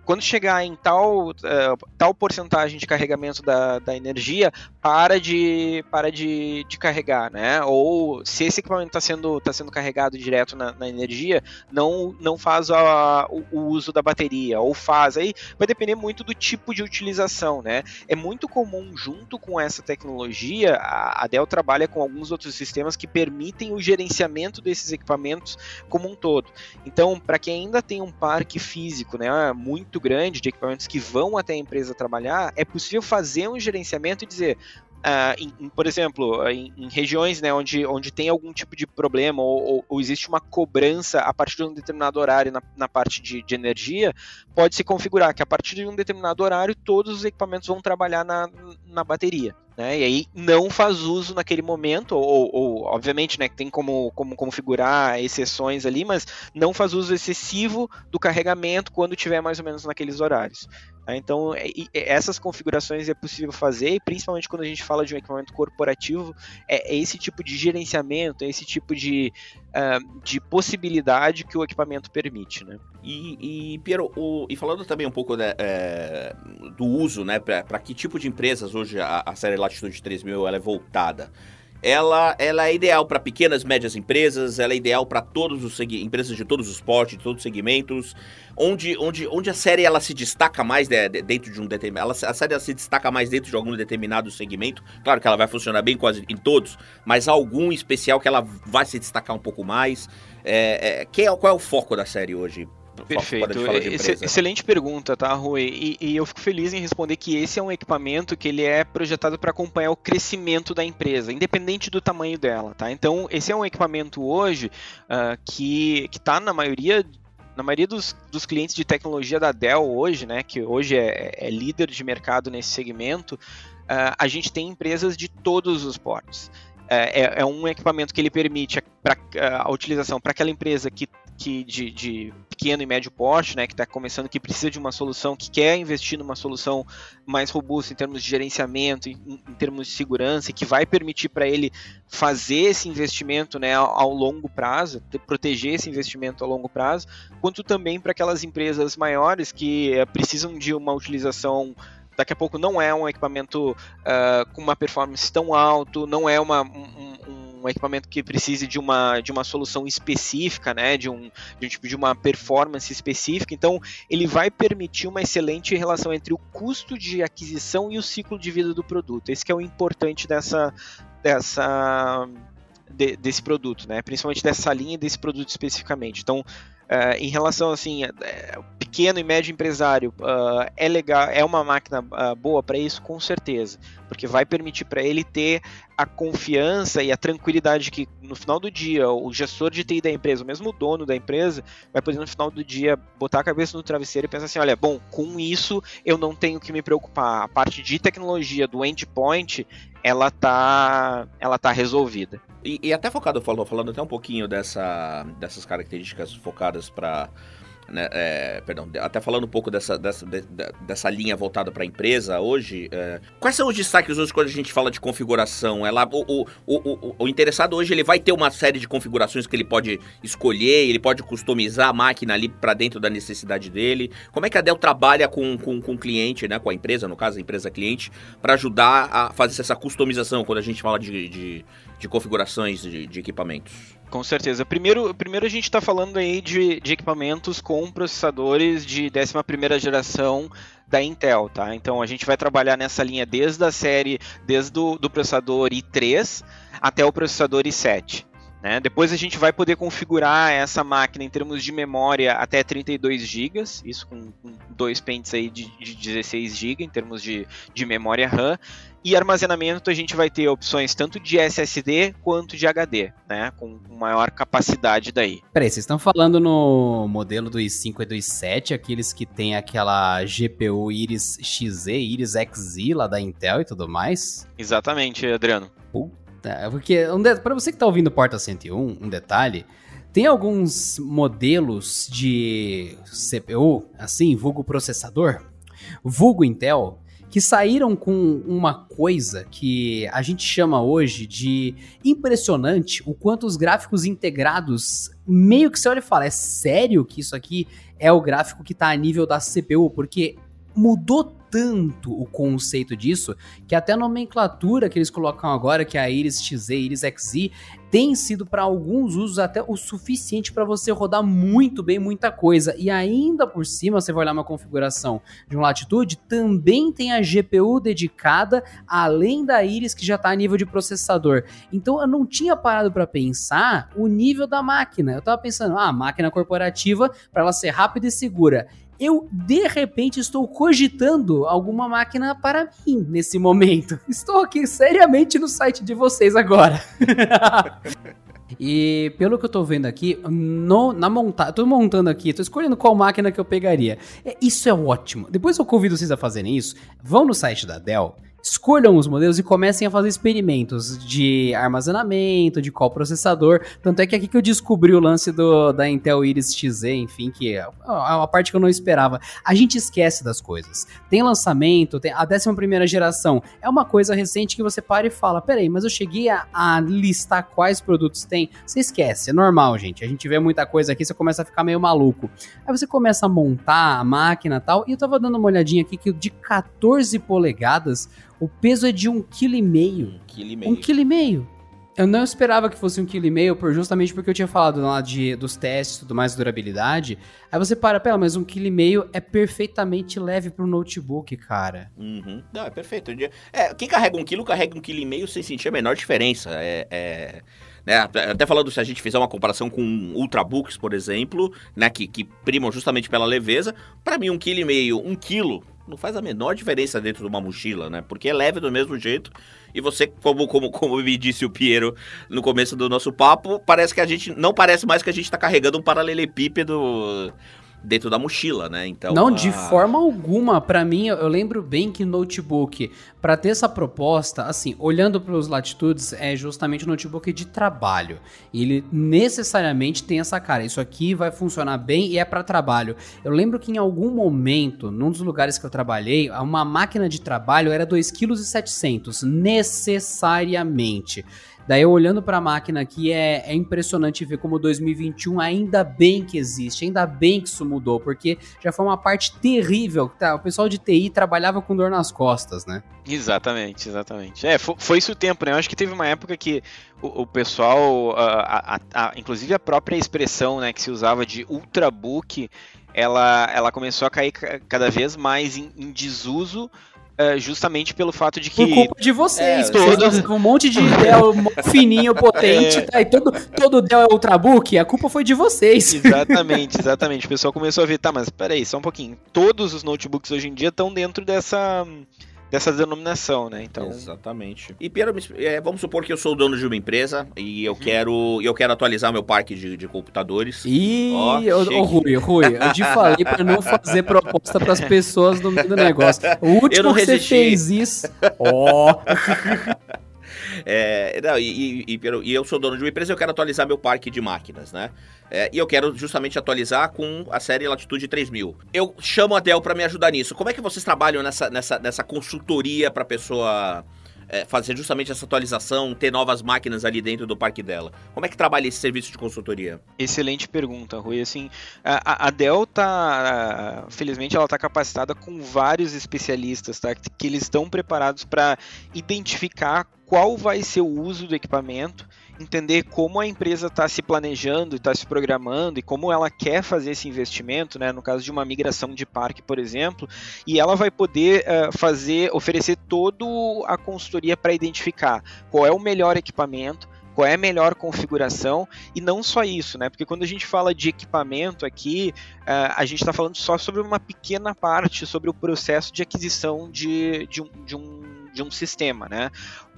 quando chegar em tal, uh, tal porcentagem de carregamento da, da energia, para de, para de, de carregar, né? Ou se esse equipamento está sendo, tá sendo carregado direto na, na, energia, não, não faz a, o, o, uso da bateria, ou faz. Aí vai depender muito do tipo de utilização, né? É muito comum, junto com essa tecnologia, a, a Dell trabalha com alguns outros sistemas que permitem o gerenciamento desses equipamentos como um todo. Então, para quem ainda tem um parque físico, né, muito muito grande de equipamentos que vão até a empresa trabalhar, é possível fazer um gerenciamento e dizer, Uh, em, em, por exemplo, em, em, regiões né, onde, onde tem algum tipo de problema ou, ou, ou, existe uma cobrança a partir de um determinado horário na, na parte de, de, energia, pode se configurar que a partir de um determinado horário todos os equipamentos vão trabalhar na, na bateria. Né? E aí não faz uso naquele momento, ou, ou obviamente né, tem como, como configurar exceções ali, mas não faz uso excessivo do carregamento quando tiver mais ou menos naqueles horários. Tá? Então, essas configurações é possível fazer, e principalmente quando a gente fala de um equipamento corporativo, é, é esse tipo de gerenciamento, é esse tipo de, uh, de possibilidade que o equipamento permite. Né? E, e Piero, o, e falando também um pouco né, é, do uso, né, para que tipo de empresas hoje a, a série Latitude 3000 ela é voltada? Ela, ela é ideal para pequenas e médias empresas, ela é ideal para todos os empresas de todos os portes, de todos os segmentos, onde, onde, onde a série ela se destaca mais de, de, dentro de um determinado, a série ela se destaca mais dentro de algum determinado segmento. Claro que ela vai funcionar bem quase em todos, mas algum especial que ela vai se destacar um pouco mais. É, é, que é, qual é o foco da série hoje? Perfeito. excelente pergunta, tá, Rui? E, e, eu fico feliz em responder que esse é um equipamento que ele é projetado para acompanhar o crescimento da empresa, independente do tamanho dela, tá? Então, esse é um equipamento hoje uh, que está na maioria na maioria dos, dos, clientes de tecnologia da Dell hoje, né, que hoje é, é líder de mercado nesse segmento, uh, a gente tem empresas de todos os portes. É, é, é, um equipamento que ele permite a, pra, a utilização para aquela empresa que que de, de, pequeno e médio porte, né, que está começando, que precisa de uma solução, que quer investir numa solução mais robusta em termos de gerenciamento, em, em termos de segurança, e que vai permitir para ele fazer esse investimento né, ao, ao, longo prazo, proteger esse investimento ao longo prazo, quanto também para aquelas empresas maiores que é, precisam de uma utilização daqui a pouco não é um equipamento uh, com uma performance tão alto, não é uma, um, um equipamento que precise de uma, de uma solução específica, né, de um, de um tipo de uma performance específica. Então, ele vai permitir uma excelente relação entre o custo de aquisição e o ciclo de vida do produto. Esse é o importante dessa, dessa de, desse produto, né? Principalmente dessa linha desse produto especificamente. Então, Uh, em relação assim, uh, pequeno e médio empresário uh, é legal, é uma máquina uh, boa para isso, com certeza, porque vai permitir para ele ter a confiança e a tranquilidade que no final do dia o gestor de TI da empresa, o mesmo dono da empresa, vai poder no final do dia botar a cabeça no travesseiro e pensar assim, olha, bom, com isso eu não tenho que me preocupar, a parte de tecnologia do endpoint ela tá, ela tá resolvida. E, e até focado, falou, falando até um pouquinho dessa, dessas características focadas para né, é, perdão, até falando um pouco dessa, dessa, de, dessa linha voltada para a empresa hoje, é, quais são os destaques hoje quando a gente fala de configuração? Ela, o, o, o, o, interessado hoje ele vai ter uma série de configurações que ele pode escolher, ele pode customizar a máquina ali para dentro da necessidade dele. Como é que a Dell trabalha com, com, com o cliente, né, com a empresa, no caso a empresa cliente, para ajudar a fazer essa customização quando a gente fala de, de, de configurações de, de equipamentos? Com certeza. Primeiro, primeiro a gente está falando aí de, de equipamentos com processadores de 11 geração da Intel, tá? Então a gente vai trabalhar nessa linha desde a série, desde o do processador i3 até o processador i7. Né? Depois a gente vai poder configurar essa máquina em termos de memória até 32 GB, isso com, com, dois pentes aí de, de 16 GB em termos de, de memória RAM. E armazenamento a gente vai ter opções tanto de SSD quanto de HD, né? Com maior capacidade daí. Peraí, vocês estão falando no modelo do i5 e do i7, aqueles que tem aquela GPU Iris XZ, Iris Xe lá da Intel e tudo mais? Exatamente, Adriano. Puta, porque um para você que tá ouvindo Porta 101, um detalhe, tem alguns modelos de CPU, assim, vulgo processador, vulgo Intel, que saíram com uma coisa que a gente chama hoje de impressionante o quanto os gráficos integrados meio que você olha e fala, é sério que isso aqui é o gráfico que está a nível da CPU? Porque mudou tanto o conceito disso que até a nomenclatura que eles colocam agora, que é a Iris XZ, Iris XZ, tem sido para alguns usos até o suficiente para você rodar muito bem muita coisa. E ainda por cima, você vai olhar uma configuração de um Latitude, também tem a GPU dedicada, além da Iris que já está a nível de processador. Então eu não tinha parado para pensar o nível da máquina. Eu estava pensando, ah, máquina corporativa para ela ser rápida e segura eu de repente estou cogitando alguma máquina para mim nesse momento. (laughs) Estou aqui seriamente no site de vocês agora. (laughs) E pelo que eu tô vendo aqui, no, na montagem, tô montando aqui, tô escolhendo qual máquina que eu pegaria. É, isso é ótimo. Depois eu convido vocês a fazerem isso. Vão no site da Dell, escolham os modelos e comecem a fazer experimentos de armazenamento, de qual processador. Tanto é que aqui que eu descobri o lance do, da Intel Iris Xe, enfim, que é uma parte que eu não esperava. A gente esquece das coisas. Tem lançamento, tem a 11 geração. É uma coisa recente que você para e fala: peraí, mas eu cheguei a, a listar quais produtos tem. Você esquece, é normal, gente. A gente vê muita coisa aqui, você começa a ficar meio maluco. Aí você começa a montar a máquina e tal. E eu tava dando uma olhadinha aqui que de 14 polegadas o peso é de um quilo e meio. Um quilo e meio. Um quilo e meio. Eu não esperava que fosse um quilo e meio, por, justamente porque eu tinha falado lá de, dos testes e tudo mais, durabilidade. Aí você para, pera, mas um quilo e meio é perfeitamente leve pro notebook, cara. Uhum. Não, é perfeito. É, quem carrega um quilo, carrega um quilo e meio sem sentir a menor diferença. É, é... Né, até falando se a gente fizer uma comparação com ultrabooks, por exemplo, né, que, que primam justamente pela leveza, para mim um quilo e meio, um quilo não faz a menor diferença dentro de uma mochila, né? Porque é leve do mesmo jeito. E você, como, como, como me disse o Piero no começo do nosso papo, parece que a gente. Não parece mais que a gente está carregando um paralelepípedo dentro da mochila, né? Então, não, a... de forma alguma. Para mim, eu lembro bem que notebook, para ter essa proposta, assim, olhando para os latitudes, é justamente um notebook de trabalho. E ele necessariamente tem essa cara. Isso aqui vai funcionar bem e é para trabalho. Eu lembro que em algum momento, num dos lugares que eu trabalhei, uma máquina de trabalho era 2,7 kg, necessariamente. Daí olhando para a máquina aqui é, é impressionante ver como 2021 ainda bem que existe, ainda bem que isso mudou, porque já foi uma parte terrível. Tá? O pessoal de TI trabalhava com dor nas costas, né? Exatamente, exatamente. É, foi, foi isso o tempo, né? Eu acho que teve uma época que o, o pessoal, a, a, a, inclusive a própria expressão né, que se usava de ultrabook, ela, ela começou a cair cada vez mais em, em desuso uh, justamente pelo fato de que. Por culpa de vocês. É, todos... Um monte de Dell (laughs) fininho, potente, é. tá, e todo, todo Dell é Ultrabook, a culpa foi de vocês. Exatamente, exatamente. O pessoal começou a ver, tá, mas peraí, só um pouquinho. Todos os notebooks hoje em dia estão dentro dessa dessa denominação, né? Então... Exatamente. E Piero, é, vamos supor que eu sou o dono de uma empresa e eu uhum. quero eu quero atualizar meu parque de, de computadores. Ih, ô, Rui, Rui, eu te falei para não fazer proposta para as pessoas no meio do negócio. O último que você fez isso, (laughs) ó. Oh. É, não, e, e, e, eu sou dono de uma empresa e eu quero atualizar meu parque de máquinas, né? É, e eu quero justamente atualizar com a série Latitude 3000. Eu chamo a Dell para me ajudar nisso. Como é que vocês trabalham nessa, nessa, nessa consultoria para pessoa é, fazer justamente essa atualização, ter novas máquinas ali dentro do parque dela? Como é que trabalha esse serviço de consultoria? Excelente pergunta, Rui. Assim, a, a tá, felizmente, ela está capacitada com vários especialistas, tá? Que eles estão preparados para identificar qual vai ser o uso do equipamento, entender como a empresa está se planejando, está se programando e como ela quer fazer esse investimento, né? No caso de uma migração de parque, por exemplo, e ela vai poder uh, fazer, oferecer toda a consultoria para identificar qual é o melhor equipamento, qual é a melhor configuração e não só isso, né? Porque quando a gente fala de equipamento aqui, uh, a gente está falando só sobre uma pequena parte sobre o processo de aquisição de, de, um, de um de um sistema, né?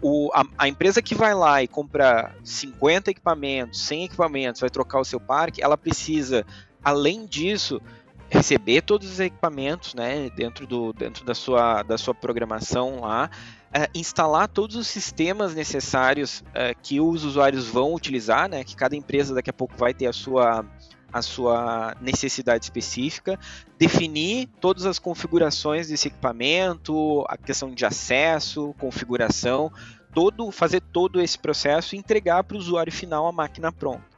O, a, a, empresa que vai lá e compra 50 equipamentos, 100 equipamentos, vai trocar o seu parque, ela precisa, além disso, receber todos os equipamentos, né, dentro, do, dentro da, sua, da sua programação lá, é, instalar todos os sistemas necessários é, que os usuários vão utilizar, né, que cada empresa daqui a pouco vai ter a sua a sua necessidade específica, definir todas as configurações desse equipamento, a questão de acesso, configuração, todo, fazer todo esse processo e entregar para o usuário final a máquina pronta.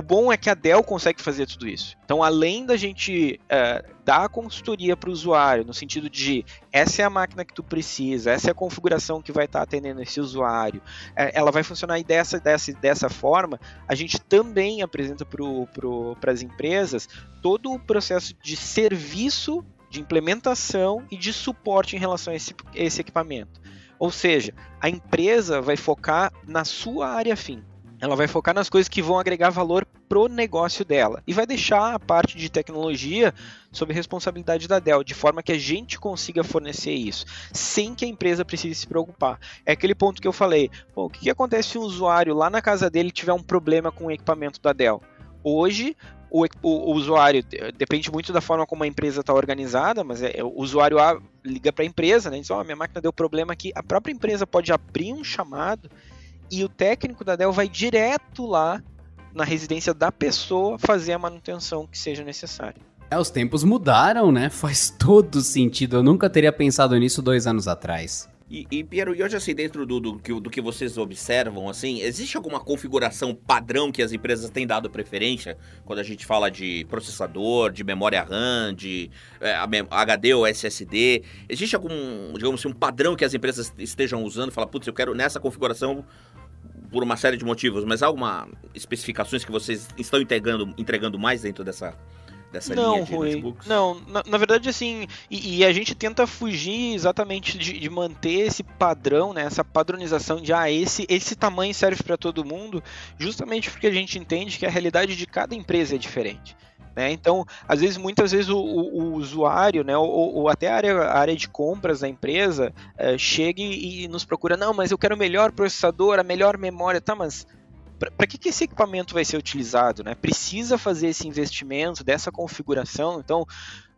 O bom é que a Dell consegue fazer tudo isso. Então, além da gente uh, dar a consultoria para o usuário, no sentido de essa é a máquina que tu precisa, essa é a configuração que vai estar tá atendendo esse usuário, uh, ela vai funcionar dessa, dessa, dessa forma, a gente também apresenta para as empresas todo o processo de serviço, de implementação e de suporte em relação a esse, esse equipamento. Ou seja, a empresa vai focar na sua área fim. Ela vai focar nas coisas que vão agregar valor pro negócio dela e vai deixar a parte de tecnologia sob responsabilidade da Dell, de forma que a gente consiga fornecer isso, sem que a empresa precise se preocupar. É aquele ponto que eu falei, pô, o que, acontece se um usuário lá na casa dele tiver um problema com o equipamento da Dell? Hoje, o, o, usuário depende muito da forma como a empresa está organizada, mas é, o usuário A liga para a empresa, né? Diz, oh, minha máquina deu problema aqui. A própria empresa pode abrir um chamado e o técnico da Dell vai direto lá na residência da pessoa fazer a manutenção que seja necessária. É, os tempos mudaram, né? (laughs) Faz todo sentido. Eu nunca teria pensado nisso dois anos atrás. E, e Piero, e hoje assim, dentro do, do, do, do, que vocês observam, assim, existe alguma configuração padrão que as empresas têm dado preferência quando a gente fala de processador, de memória RAM, de é, HD ou SSD? Existe algum, digamos assim, um padrão que as empresas estejam usando? Fala, putz, eu quero nessa configuração por uma série de motivos, mas há alguma especificações que vocês estão entregando, entregando mais dentro dessa, dessa não, linha de Rui, notebooks? Não, na, na, verdade, assim, e, e, a gente tenta fugir exatamente de, de, manter esse padrão, né, essa padronização de, ah, esse, esse tamanho serve para todo mundo, justamente porque a gente entende que a realidade de cada empresa é diferente. Né? Então, às vezes, muitas vezes o, o, o usuário, né, ou, ou, até a área, a área de compras da empresa, é, chega e, e, nos procura, não, mas eu quero o melhor processador, a melhor memória, tá, mas para que, que esse equipamento vai ser utilizado? Né? Precisa fazer esse investimento dessa configuração? Então,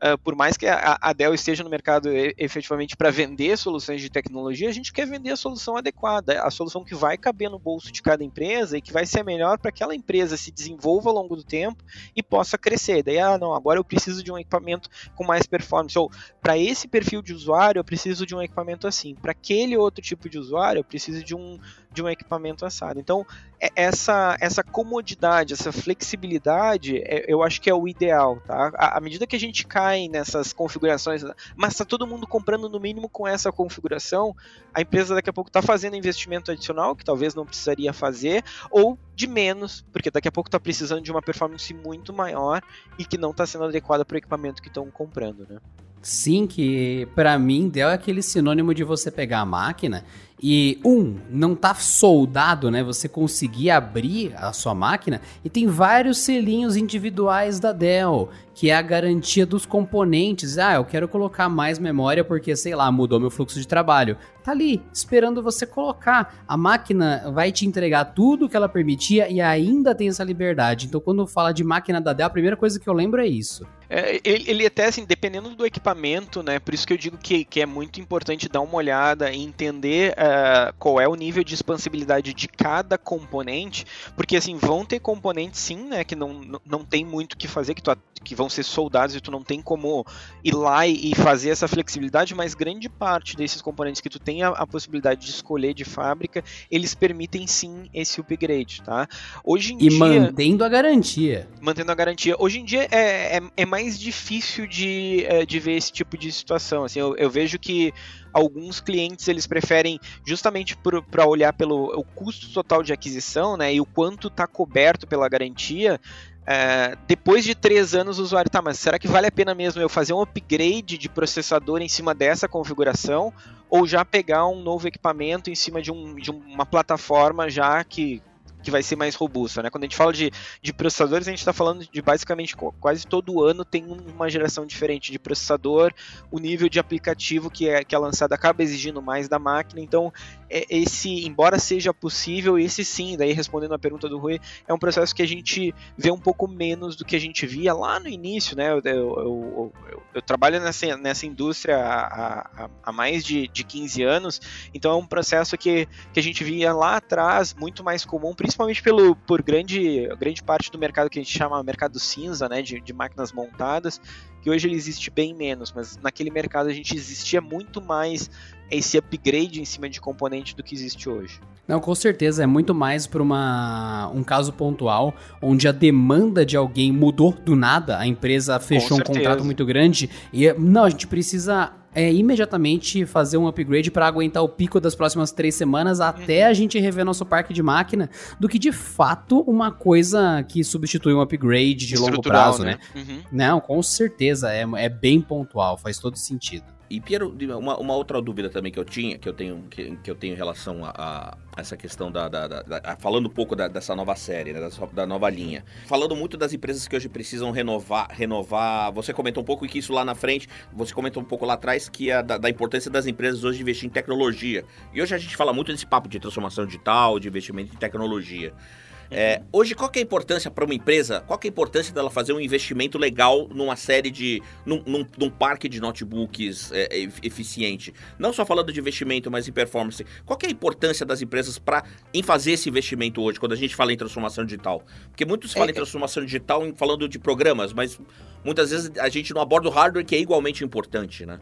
uh, por mais que a, a, Dell esteja no mercado efetivamente para vender soluções de tecnologia, a gente quer vender a solução adequada, a solução que vai caber no bolso de cada empresa e que vai ser melhor para que aquela empresa se desenvolva ao longo do tempo e possa crescer. Daí, ah, não, agora eu preciso de um equipamento com mais performance. Ou, para esse perfil de usuário, eu preciso de um equipamento assim. Para aquele outro tipo de usuário, eu preciso de um, de um equipamento assado. Então, é, essa, essa comodidade, essa flexibilidade, é, eu acho que é o ideal, tá? À medida que a gente cai nessas configurações, mas está todo mundo comprando no mínimo com essa configuração, a empresa daqui a pouco está fazendo investimento adicional, que talvez não precisaria fazer, ou de menos, porque daqui a pouco está precisando de uma performance muito maior e que não está sendo adequada para o equipamento que estão comprando, né? Sim, que para mim deu aquele sinônimo de você pegar a máquina e um, não tá soldado, né? Você conseguir abrir a sua máquina e tem vários selinhos individuais da Dell, que é a garantia dos componentes. Ah, eu quero colocar mais memória porque, sei lá, mudou meu fluxo de trabalho. Tá ali, esperando você colocar. A máquina vai te entregar tudo que ela permitia e ainda tem essa liberdade. Então, quando fala de máquina da Dell, a primeira coisa que eu lembro é isso. É, ele, até, assim, dependendo do equipamento, né? Por isso que eu digo que, que é muito importante dar uma olhada e entender uh, qual é o nível de expansibilidade de cada componente, porque, assim, vão ter componentes, sim, né? Que não, não tem muito o que fazer, que, tu, que vão ser soldados e tu não tem como ir lá e, fazer essa flexibilidade, mas grande parte desses componentes que tu tem a, a possibilidade de escolher de fábrica, eles permitem, sim, esse upgrade, tá? Hoje em e dia... mantendo a garantia. Mantendo a garantia. Hoje em dia é, é, é mais difícil de, é, de ver esse tipo de situação. Assim, eu, eu vejo que alguns clientes eles preferem justamente para olhar pelo o custo total de aquisição, né, e o quanto está coberto pela garantia. É, depois de três anos, o usuário tá, mas será que vale a pena mesmo eu fazer um upgrade de processador em cima dessa configuração ou já pegar um novo equipamento em cima de, um, de uma plataforma já que que vai ser mais robusta, né? Quando a gente fala de, de processadores, a gente está falando de basicamente quase todo ano tem uma geração diferente de processador, o nível de aplicativo que é, que é lançado acaba exigindo mais da máquina, então esse, embora seja possível, esse sim, daí respondendo a pergunta do Rui, é um processo que a gente vê um pouco menos do que a gente via lá no início, né? Eu, eu, eu, eu trabalho nessa, nessa indústria há, há, há mais de, de 15 anos, então é um processo que, que a gente via lá atrás, muito mais comum, principalmente principalmente pelo, por grande, grande parte do mercado que a gente chama mercado cinza, né, de, de máquinas montadas, que hoje ele existe bem menos, mas naquele mercado a gente existia muito mais esse upgrade em cima de componente do que existe hoje. Não, com certeza, é muito mais para um caso pontual, onde a demanda de alguém mudou do nada, a empresa fechou um contrato muito grande e não, a gente precisa é imediatamente fazer um upgrade para aguentar o pico das próximas três semanas até uhum. a gente rever nosso parque de máquina, do que de fato uma coisa que substitui um upgrade de longo prazo, né? né? Uhum. Não, com certeza, é, é bem pontual, faz todo sentido. E Piero, uma, uma, outra dúvida também que eu tinha, que eu tenho, que, que eu tenho em relação a, a essa questão da, da, da, da, falando um pouco dessa nova série, né, da, nova linha. Falando muito das empresas que hoje precisam renovar, renovar. Você comentou um pouco que isso lá na frente, você comentou um pouco lá atrás que é da, importância das empresas hoje investir em tecnologia. E hoje a gente fala muito desse papo de transformação digital, de investimento em tecnologia. É, hoje, qual é a importância para uma empresa? Qual é a importância dela fazer um investimento legal numa série de. num, num, num parque de notebooks é, eficiente? Não só falando de investimento, mas em performance. Qual é a importância das empresas para em fazer esse investimento hoje, quando a gente fala em transformação digital? Porque muitos falam é, em transformação digital falando de programas, mas muitas vezes a gente não aborda o hardware que é igualmente importante, né?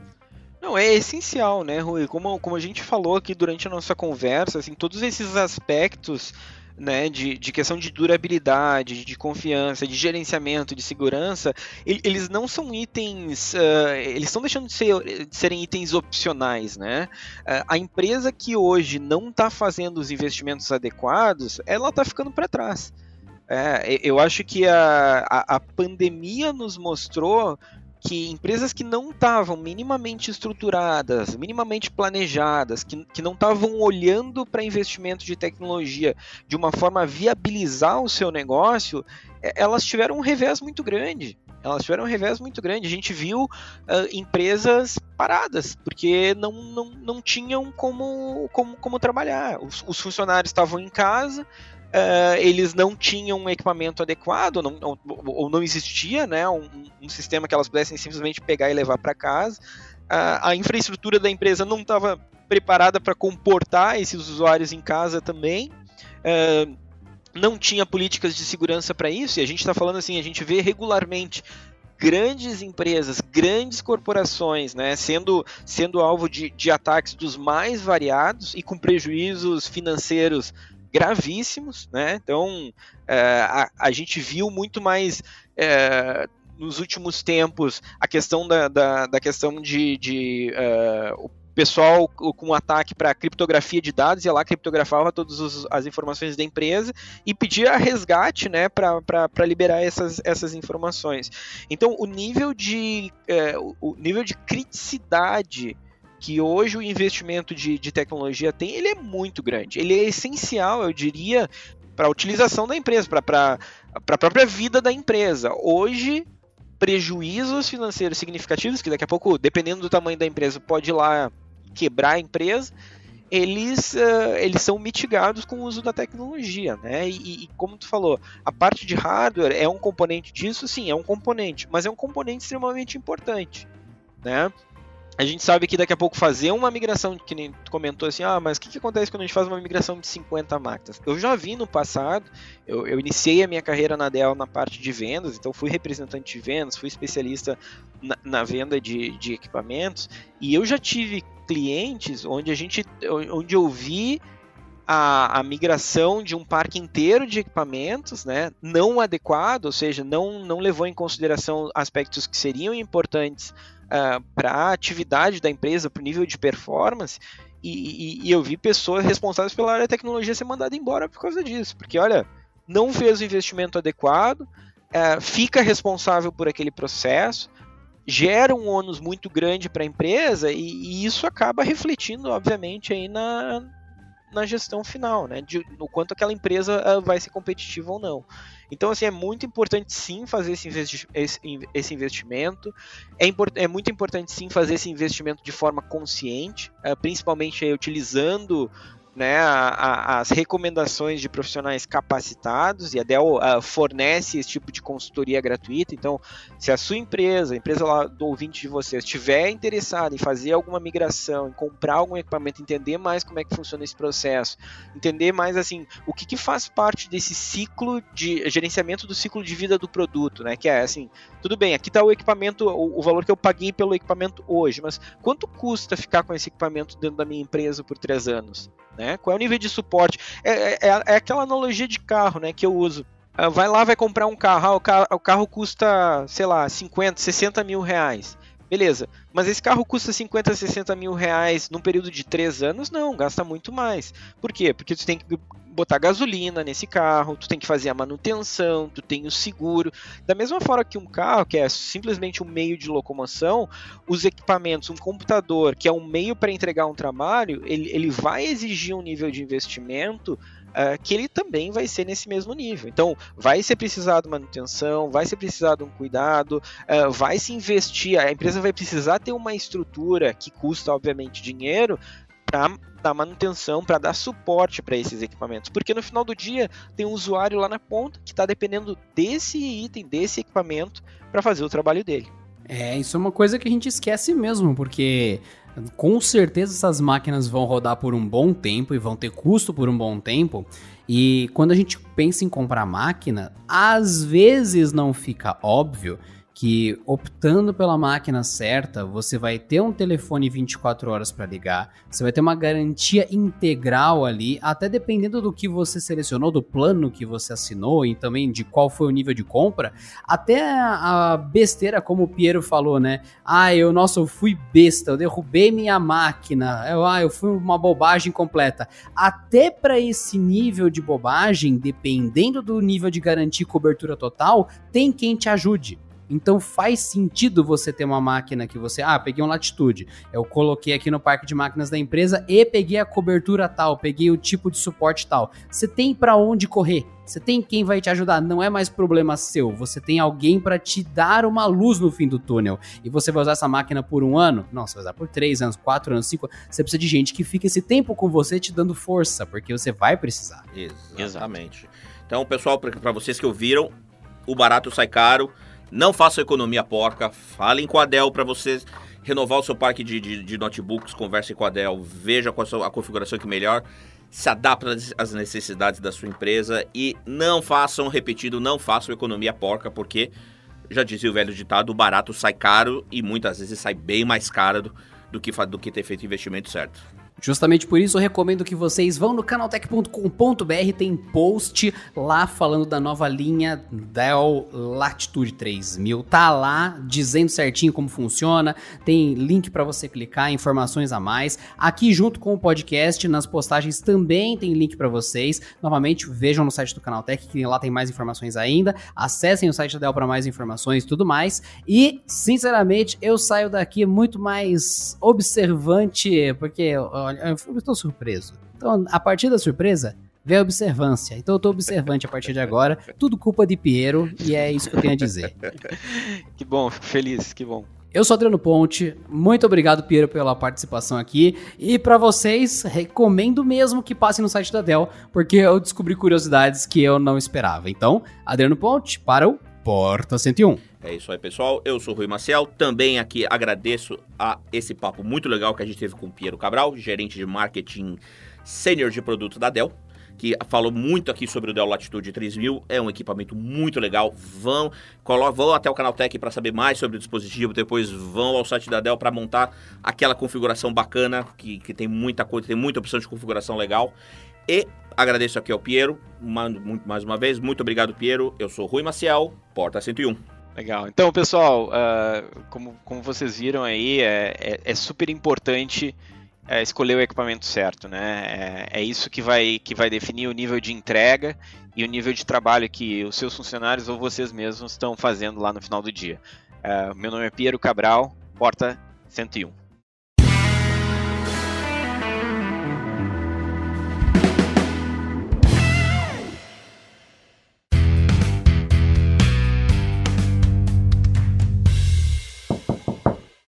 Não, é essencial, né, Rui? Como, como a gente falou aqui durante a nossa conversa, assim, todos esses aspectos né, de, de questão de durabilidade, de confiança, de gerenciamento, de segurança, eles não são itens, uh, eles estão deixando de, ser, de, serem itens opcionais, né? Uh, a empresa que hoje não está fazendo os investimentos adequados, ela está ficando para trás. É, eu acho que a, a, a pandemia nos mostrou que empresas que não estavam minimamente estruturadas, minimamente planejadas, que, que não estavam olhando para investimento de tecnologia de uma forma a viabilizar o seu negócio, é, elas tiveram um revés muito grande. Elas tiveram um revés muito grande. A gente viu uh, empresas paradas, porque não, não, não tinham como, como, como trabalhar. Os, os funcionários estavam em casa, Uh, eles não tinham um equipamento adequado, não, ou, ou, não existia né, um, um, sistema que elas pudessem simplesmente pegar e levar para casa. Uh, a infraestrutura da empresa não estava preparada para comportar esses usuários em casa também. Uh, não tinha políticas de segurança para isso, e a gente está falando assim, a gente vê regularmente grandes empresas, grandes corporações, né, sendo, sendo alvo de, de ataques dos mais variados e com prejuízos financeiros gravíssimos, né? Então é, a, a, gente viu muito mais é, nos últimos tempos a questão da, da, da questão de, de uh, pessoal com ataque para criptografia de dados, ia lá, criptografava todas as informações da empresa e pedia resgate né, para liberar essas, essas informações. Então, o nível de, é, o nível de criticidade que hoje o investimento de, de tecnologia tem, ele é muito grande. Ele é essencial, eu diria, para a utilização da empresa, para a própria vida da empresa. Hoje, prejuízos financeiros significativos, que daqui a pouco, dependendo do tamanho da empresa, pode ir lá quebrar a empresa, eles, uh, eles são mitigados com o uso da tecnologia, né? E, e, como tu falou, a parte de hardware é um componente disso, sim, é um componente, mas é um componente extremamente importante, né? A gente sabe que daqui a pouco fazer uma migração, que nem tu comentou assim, ah, mas o que, que acontece quando a gente faz uma migração de 50 máquinas? Eu já vi no passado, eu, eu, iniciei a minha carreira na Dell na parte de vendas, então fui representante de vendas, fui especialista na, na venda de, de equipamentos, e eu já tive clientes onde a gente, onde eu vi a, a, migração de um parque inteiro de equipamentos, né, não adequado, ou seja, não, não levou em consideração aspectos que seriam importantes uh, para a atividade da empresa, para o nível de performance, e, e, e, eu vi pessoas responsáveis pela área de tecnologia ser mandadas embora por causa disso, porque olha, não fez o investimento adequado, uh, fica responsável por aquele processo, gera um ônus muito grande para a empresa e, e, isso acaba refletindo, obviamente, aí na, na gestão final, né? De, no quanto aquela empresa uh, vai ser competitiva ou não. Então, assim, é muito importante sim fazer esse, investi esse, esse investimento. É, é, muito importante sim fazer esse investimento de forma consciente, uh, principalmente aí, utilizando né, a, a, as recomendações de profissionais capacitados e a Dell uh, fornece esse tipo de consultoria gratuita. Então, se a sua empresa, a empresa lá do ouvinte de vocês, estiver interessada em fazer alguma migração, em comprar algum equipamento, entender mais como é que funciona esse processo, entender mais assim o que, que faz parte desse ciclo de gerenciamento do ciclo de vida do produto, né? Que é assim, tudo bem, aqui está o equipamento, o, o valor que eu paguei pelo equipamento hoje, mas quanto custa ficar com esse equipamento dentro da minha empresa por três anos? Né? Qual é o nível de suporte? É, é, é, é aquela analogia de carro, né, que eu uso. Ah, vai lá, vai comprar um carro, ah, o carro, o carro custa, sei lá, 50, 60 mil reais. Beleza, mas esse carro custa 50, 60 mil reais num período de 3 anos? Não, gasta muito mais. Por quê? Porque tu tem que botar gasolina nesse carro, tu tem que fazer a manutenção, tu tem o seguro. Da mesma forma que um carro, que é simplesmente um meio de locomoção, os equipamentos, um computador, que é um meio para entregar um trabalho, ele, ele vai exigir um nível de investimento Uh, que ele também vai ser nesse mesmo nível. Então, vai ser precisado manutenção, vai ser precisado um cuidado, uh, vai se investir, a empresa vai precisar ter uma estrutura que custa, obviamente, dinheiro para dar manutenção, para dar suporte para esses equipamentos. Porque no final do dia, tem um usuário lá na ponta que está dependendo desse item, desse equipamento, para fazer o trabalho dele. É, isso é uma coisa que a gente esquece mesmo, porque com certeza essas máquinas vão rodar por um bom tempo e vão ter custo por um bom tempo. E quando a gente pensa em comprar máquina, às vezes não fica óbvio que optando pela máquina certa, você vai ter um telefone 24 horas para ligar, você vai ter uma garantia integral ali, até dependendo do que você selecionou, do plano que você assinou e também de qual foi o nível de compra, até a besteira, como o Piero falou, né? Ah, eu, nossa, eu fui besta, eu derrubei minha máquina, eu, ah, eu fui uma bobagem completa. Até para esse nível de bobagem, dependendo do nível de garantia e cobertura total, tem quem te ajude. Então faz sentido você ter uma máquina que você, ah, peguei um Latitude, eu coloquei aqui no parque de máquinas da empresa e peguei a cobertura tal, peguei o tipo de suporte tal. Você tem para onde correr. Você tem quem vai te ajudar, não é mais problema seu. Você tem alguém para te dar uma luz no fim do túnel. E você vai usar essa máquina por um ano? Não, você vai usar por três anos, quatro anos, cinco. Você precisa de gente que fique esse tempo com você te dando força, porque você vai precisar. Exatamente. Então, pessoal, para vocês que ouviram, o barato sai caro. Não façam economia porca. Falem com a Dell para vocês renovar o seu parque de, de, de notebooks. Conversem com a Dell. Veja qual a, sua, a configuração que melhor se adapta às necessidades da sua empresa e não façam repetido, não façam economia porca, porque já dizia o velho ditado, o barato sai caro e muitas vezes sai bem mais caro do, do, que, do que ter feito o investimento certo. Justamente por isso eu recomendo que vocês vão no canaltech.com.br, tem post lá falando da nova linha Dell Latitude 3000. Tá lá dizendo certinho como funciona, tem link para você clicar, informações a mais. Aqui junto com o podcast, nas postagens também tem link para vocês. Novamente, vejam no site do Canaltech que lá tem mais informações ainda. Acessem o site da Dell para mais informações e tudo mais. E, sinceramente, eu saio daqui muito mais observante, porque olha, eu estou surpreso. Então, a partir da surpresa, vem a observância. Então eu tô observante a partir de agora. Tudo culpa de Piero e é isso que eu tenho a dizer. (laughs) que bom, fico feliz, que bom. Eu sou Adriano Ponte, muito obrigado, Piero, pela participação aqui. E para vocês, recomendo mesmo que passem no site da Dell, porque eu descobri curiosidades que eu não esperava. Então, Adriano Ponte, para o Porta 101. É isso aí, pessoal. Eu sou Rui Maciel. Também aqui agradeço a esse papo muito legal que a gente teve com o Piero Cabral, gerente de marketing sênior de produto da Dell, que falou muito aqui sobre o Dell Latitude 3000. É um equipamento muito legal. Vão, vão até o canal Tech para saber mais sobre o dispositivo. Depois vão ao site da Dell para montar aquela configuração bacana, que, que tem muita coisa, tem muita opção de configuração legal. E agradeço aqui ao Piero, mais uma vez. Muito obrigado, Piero. Eu sou Rui Maciel, Porta 101. Legal. Então, pessoal, uh, como, como vocês viram aí, é, é, é super importante é, escolher o equipamento certo, né? É, é, isso que vai, que vai definir o nível de entrega e o nível de trabalho que os seus funcionários ou vocês mesmos estão fazendo lá no final do dia. Uh, meu nome é Piero Cabral, porta 101.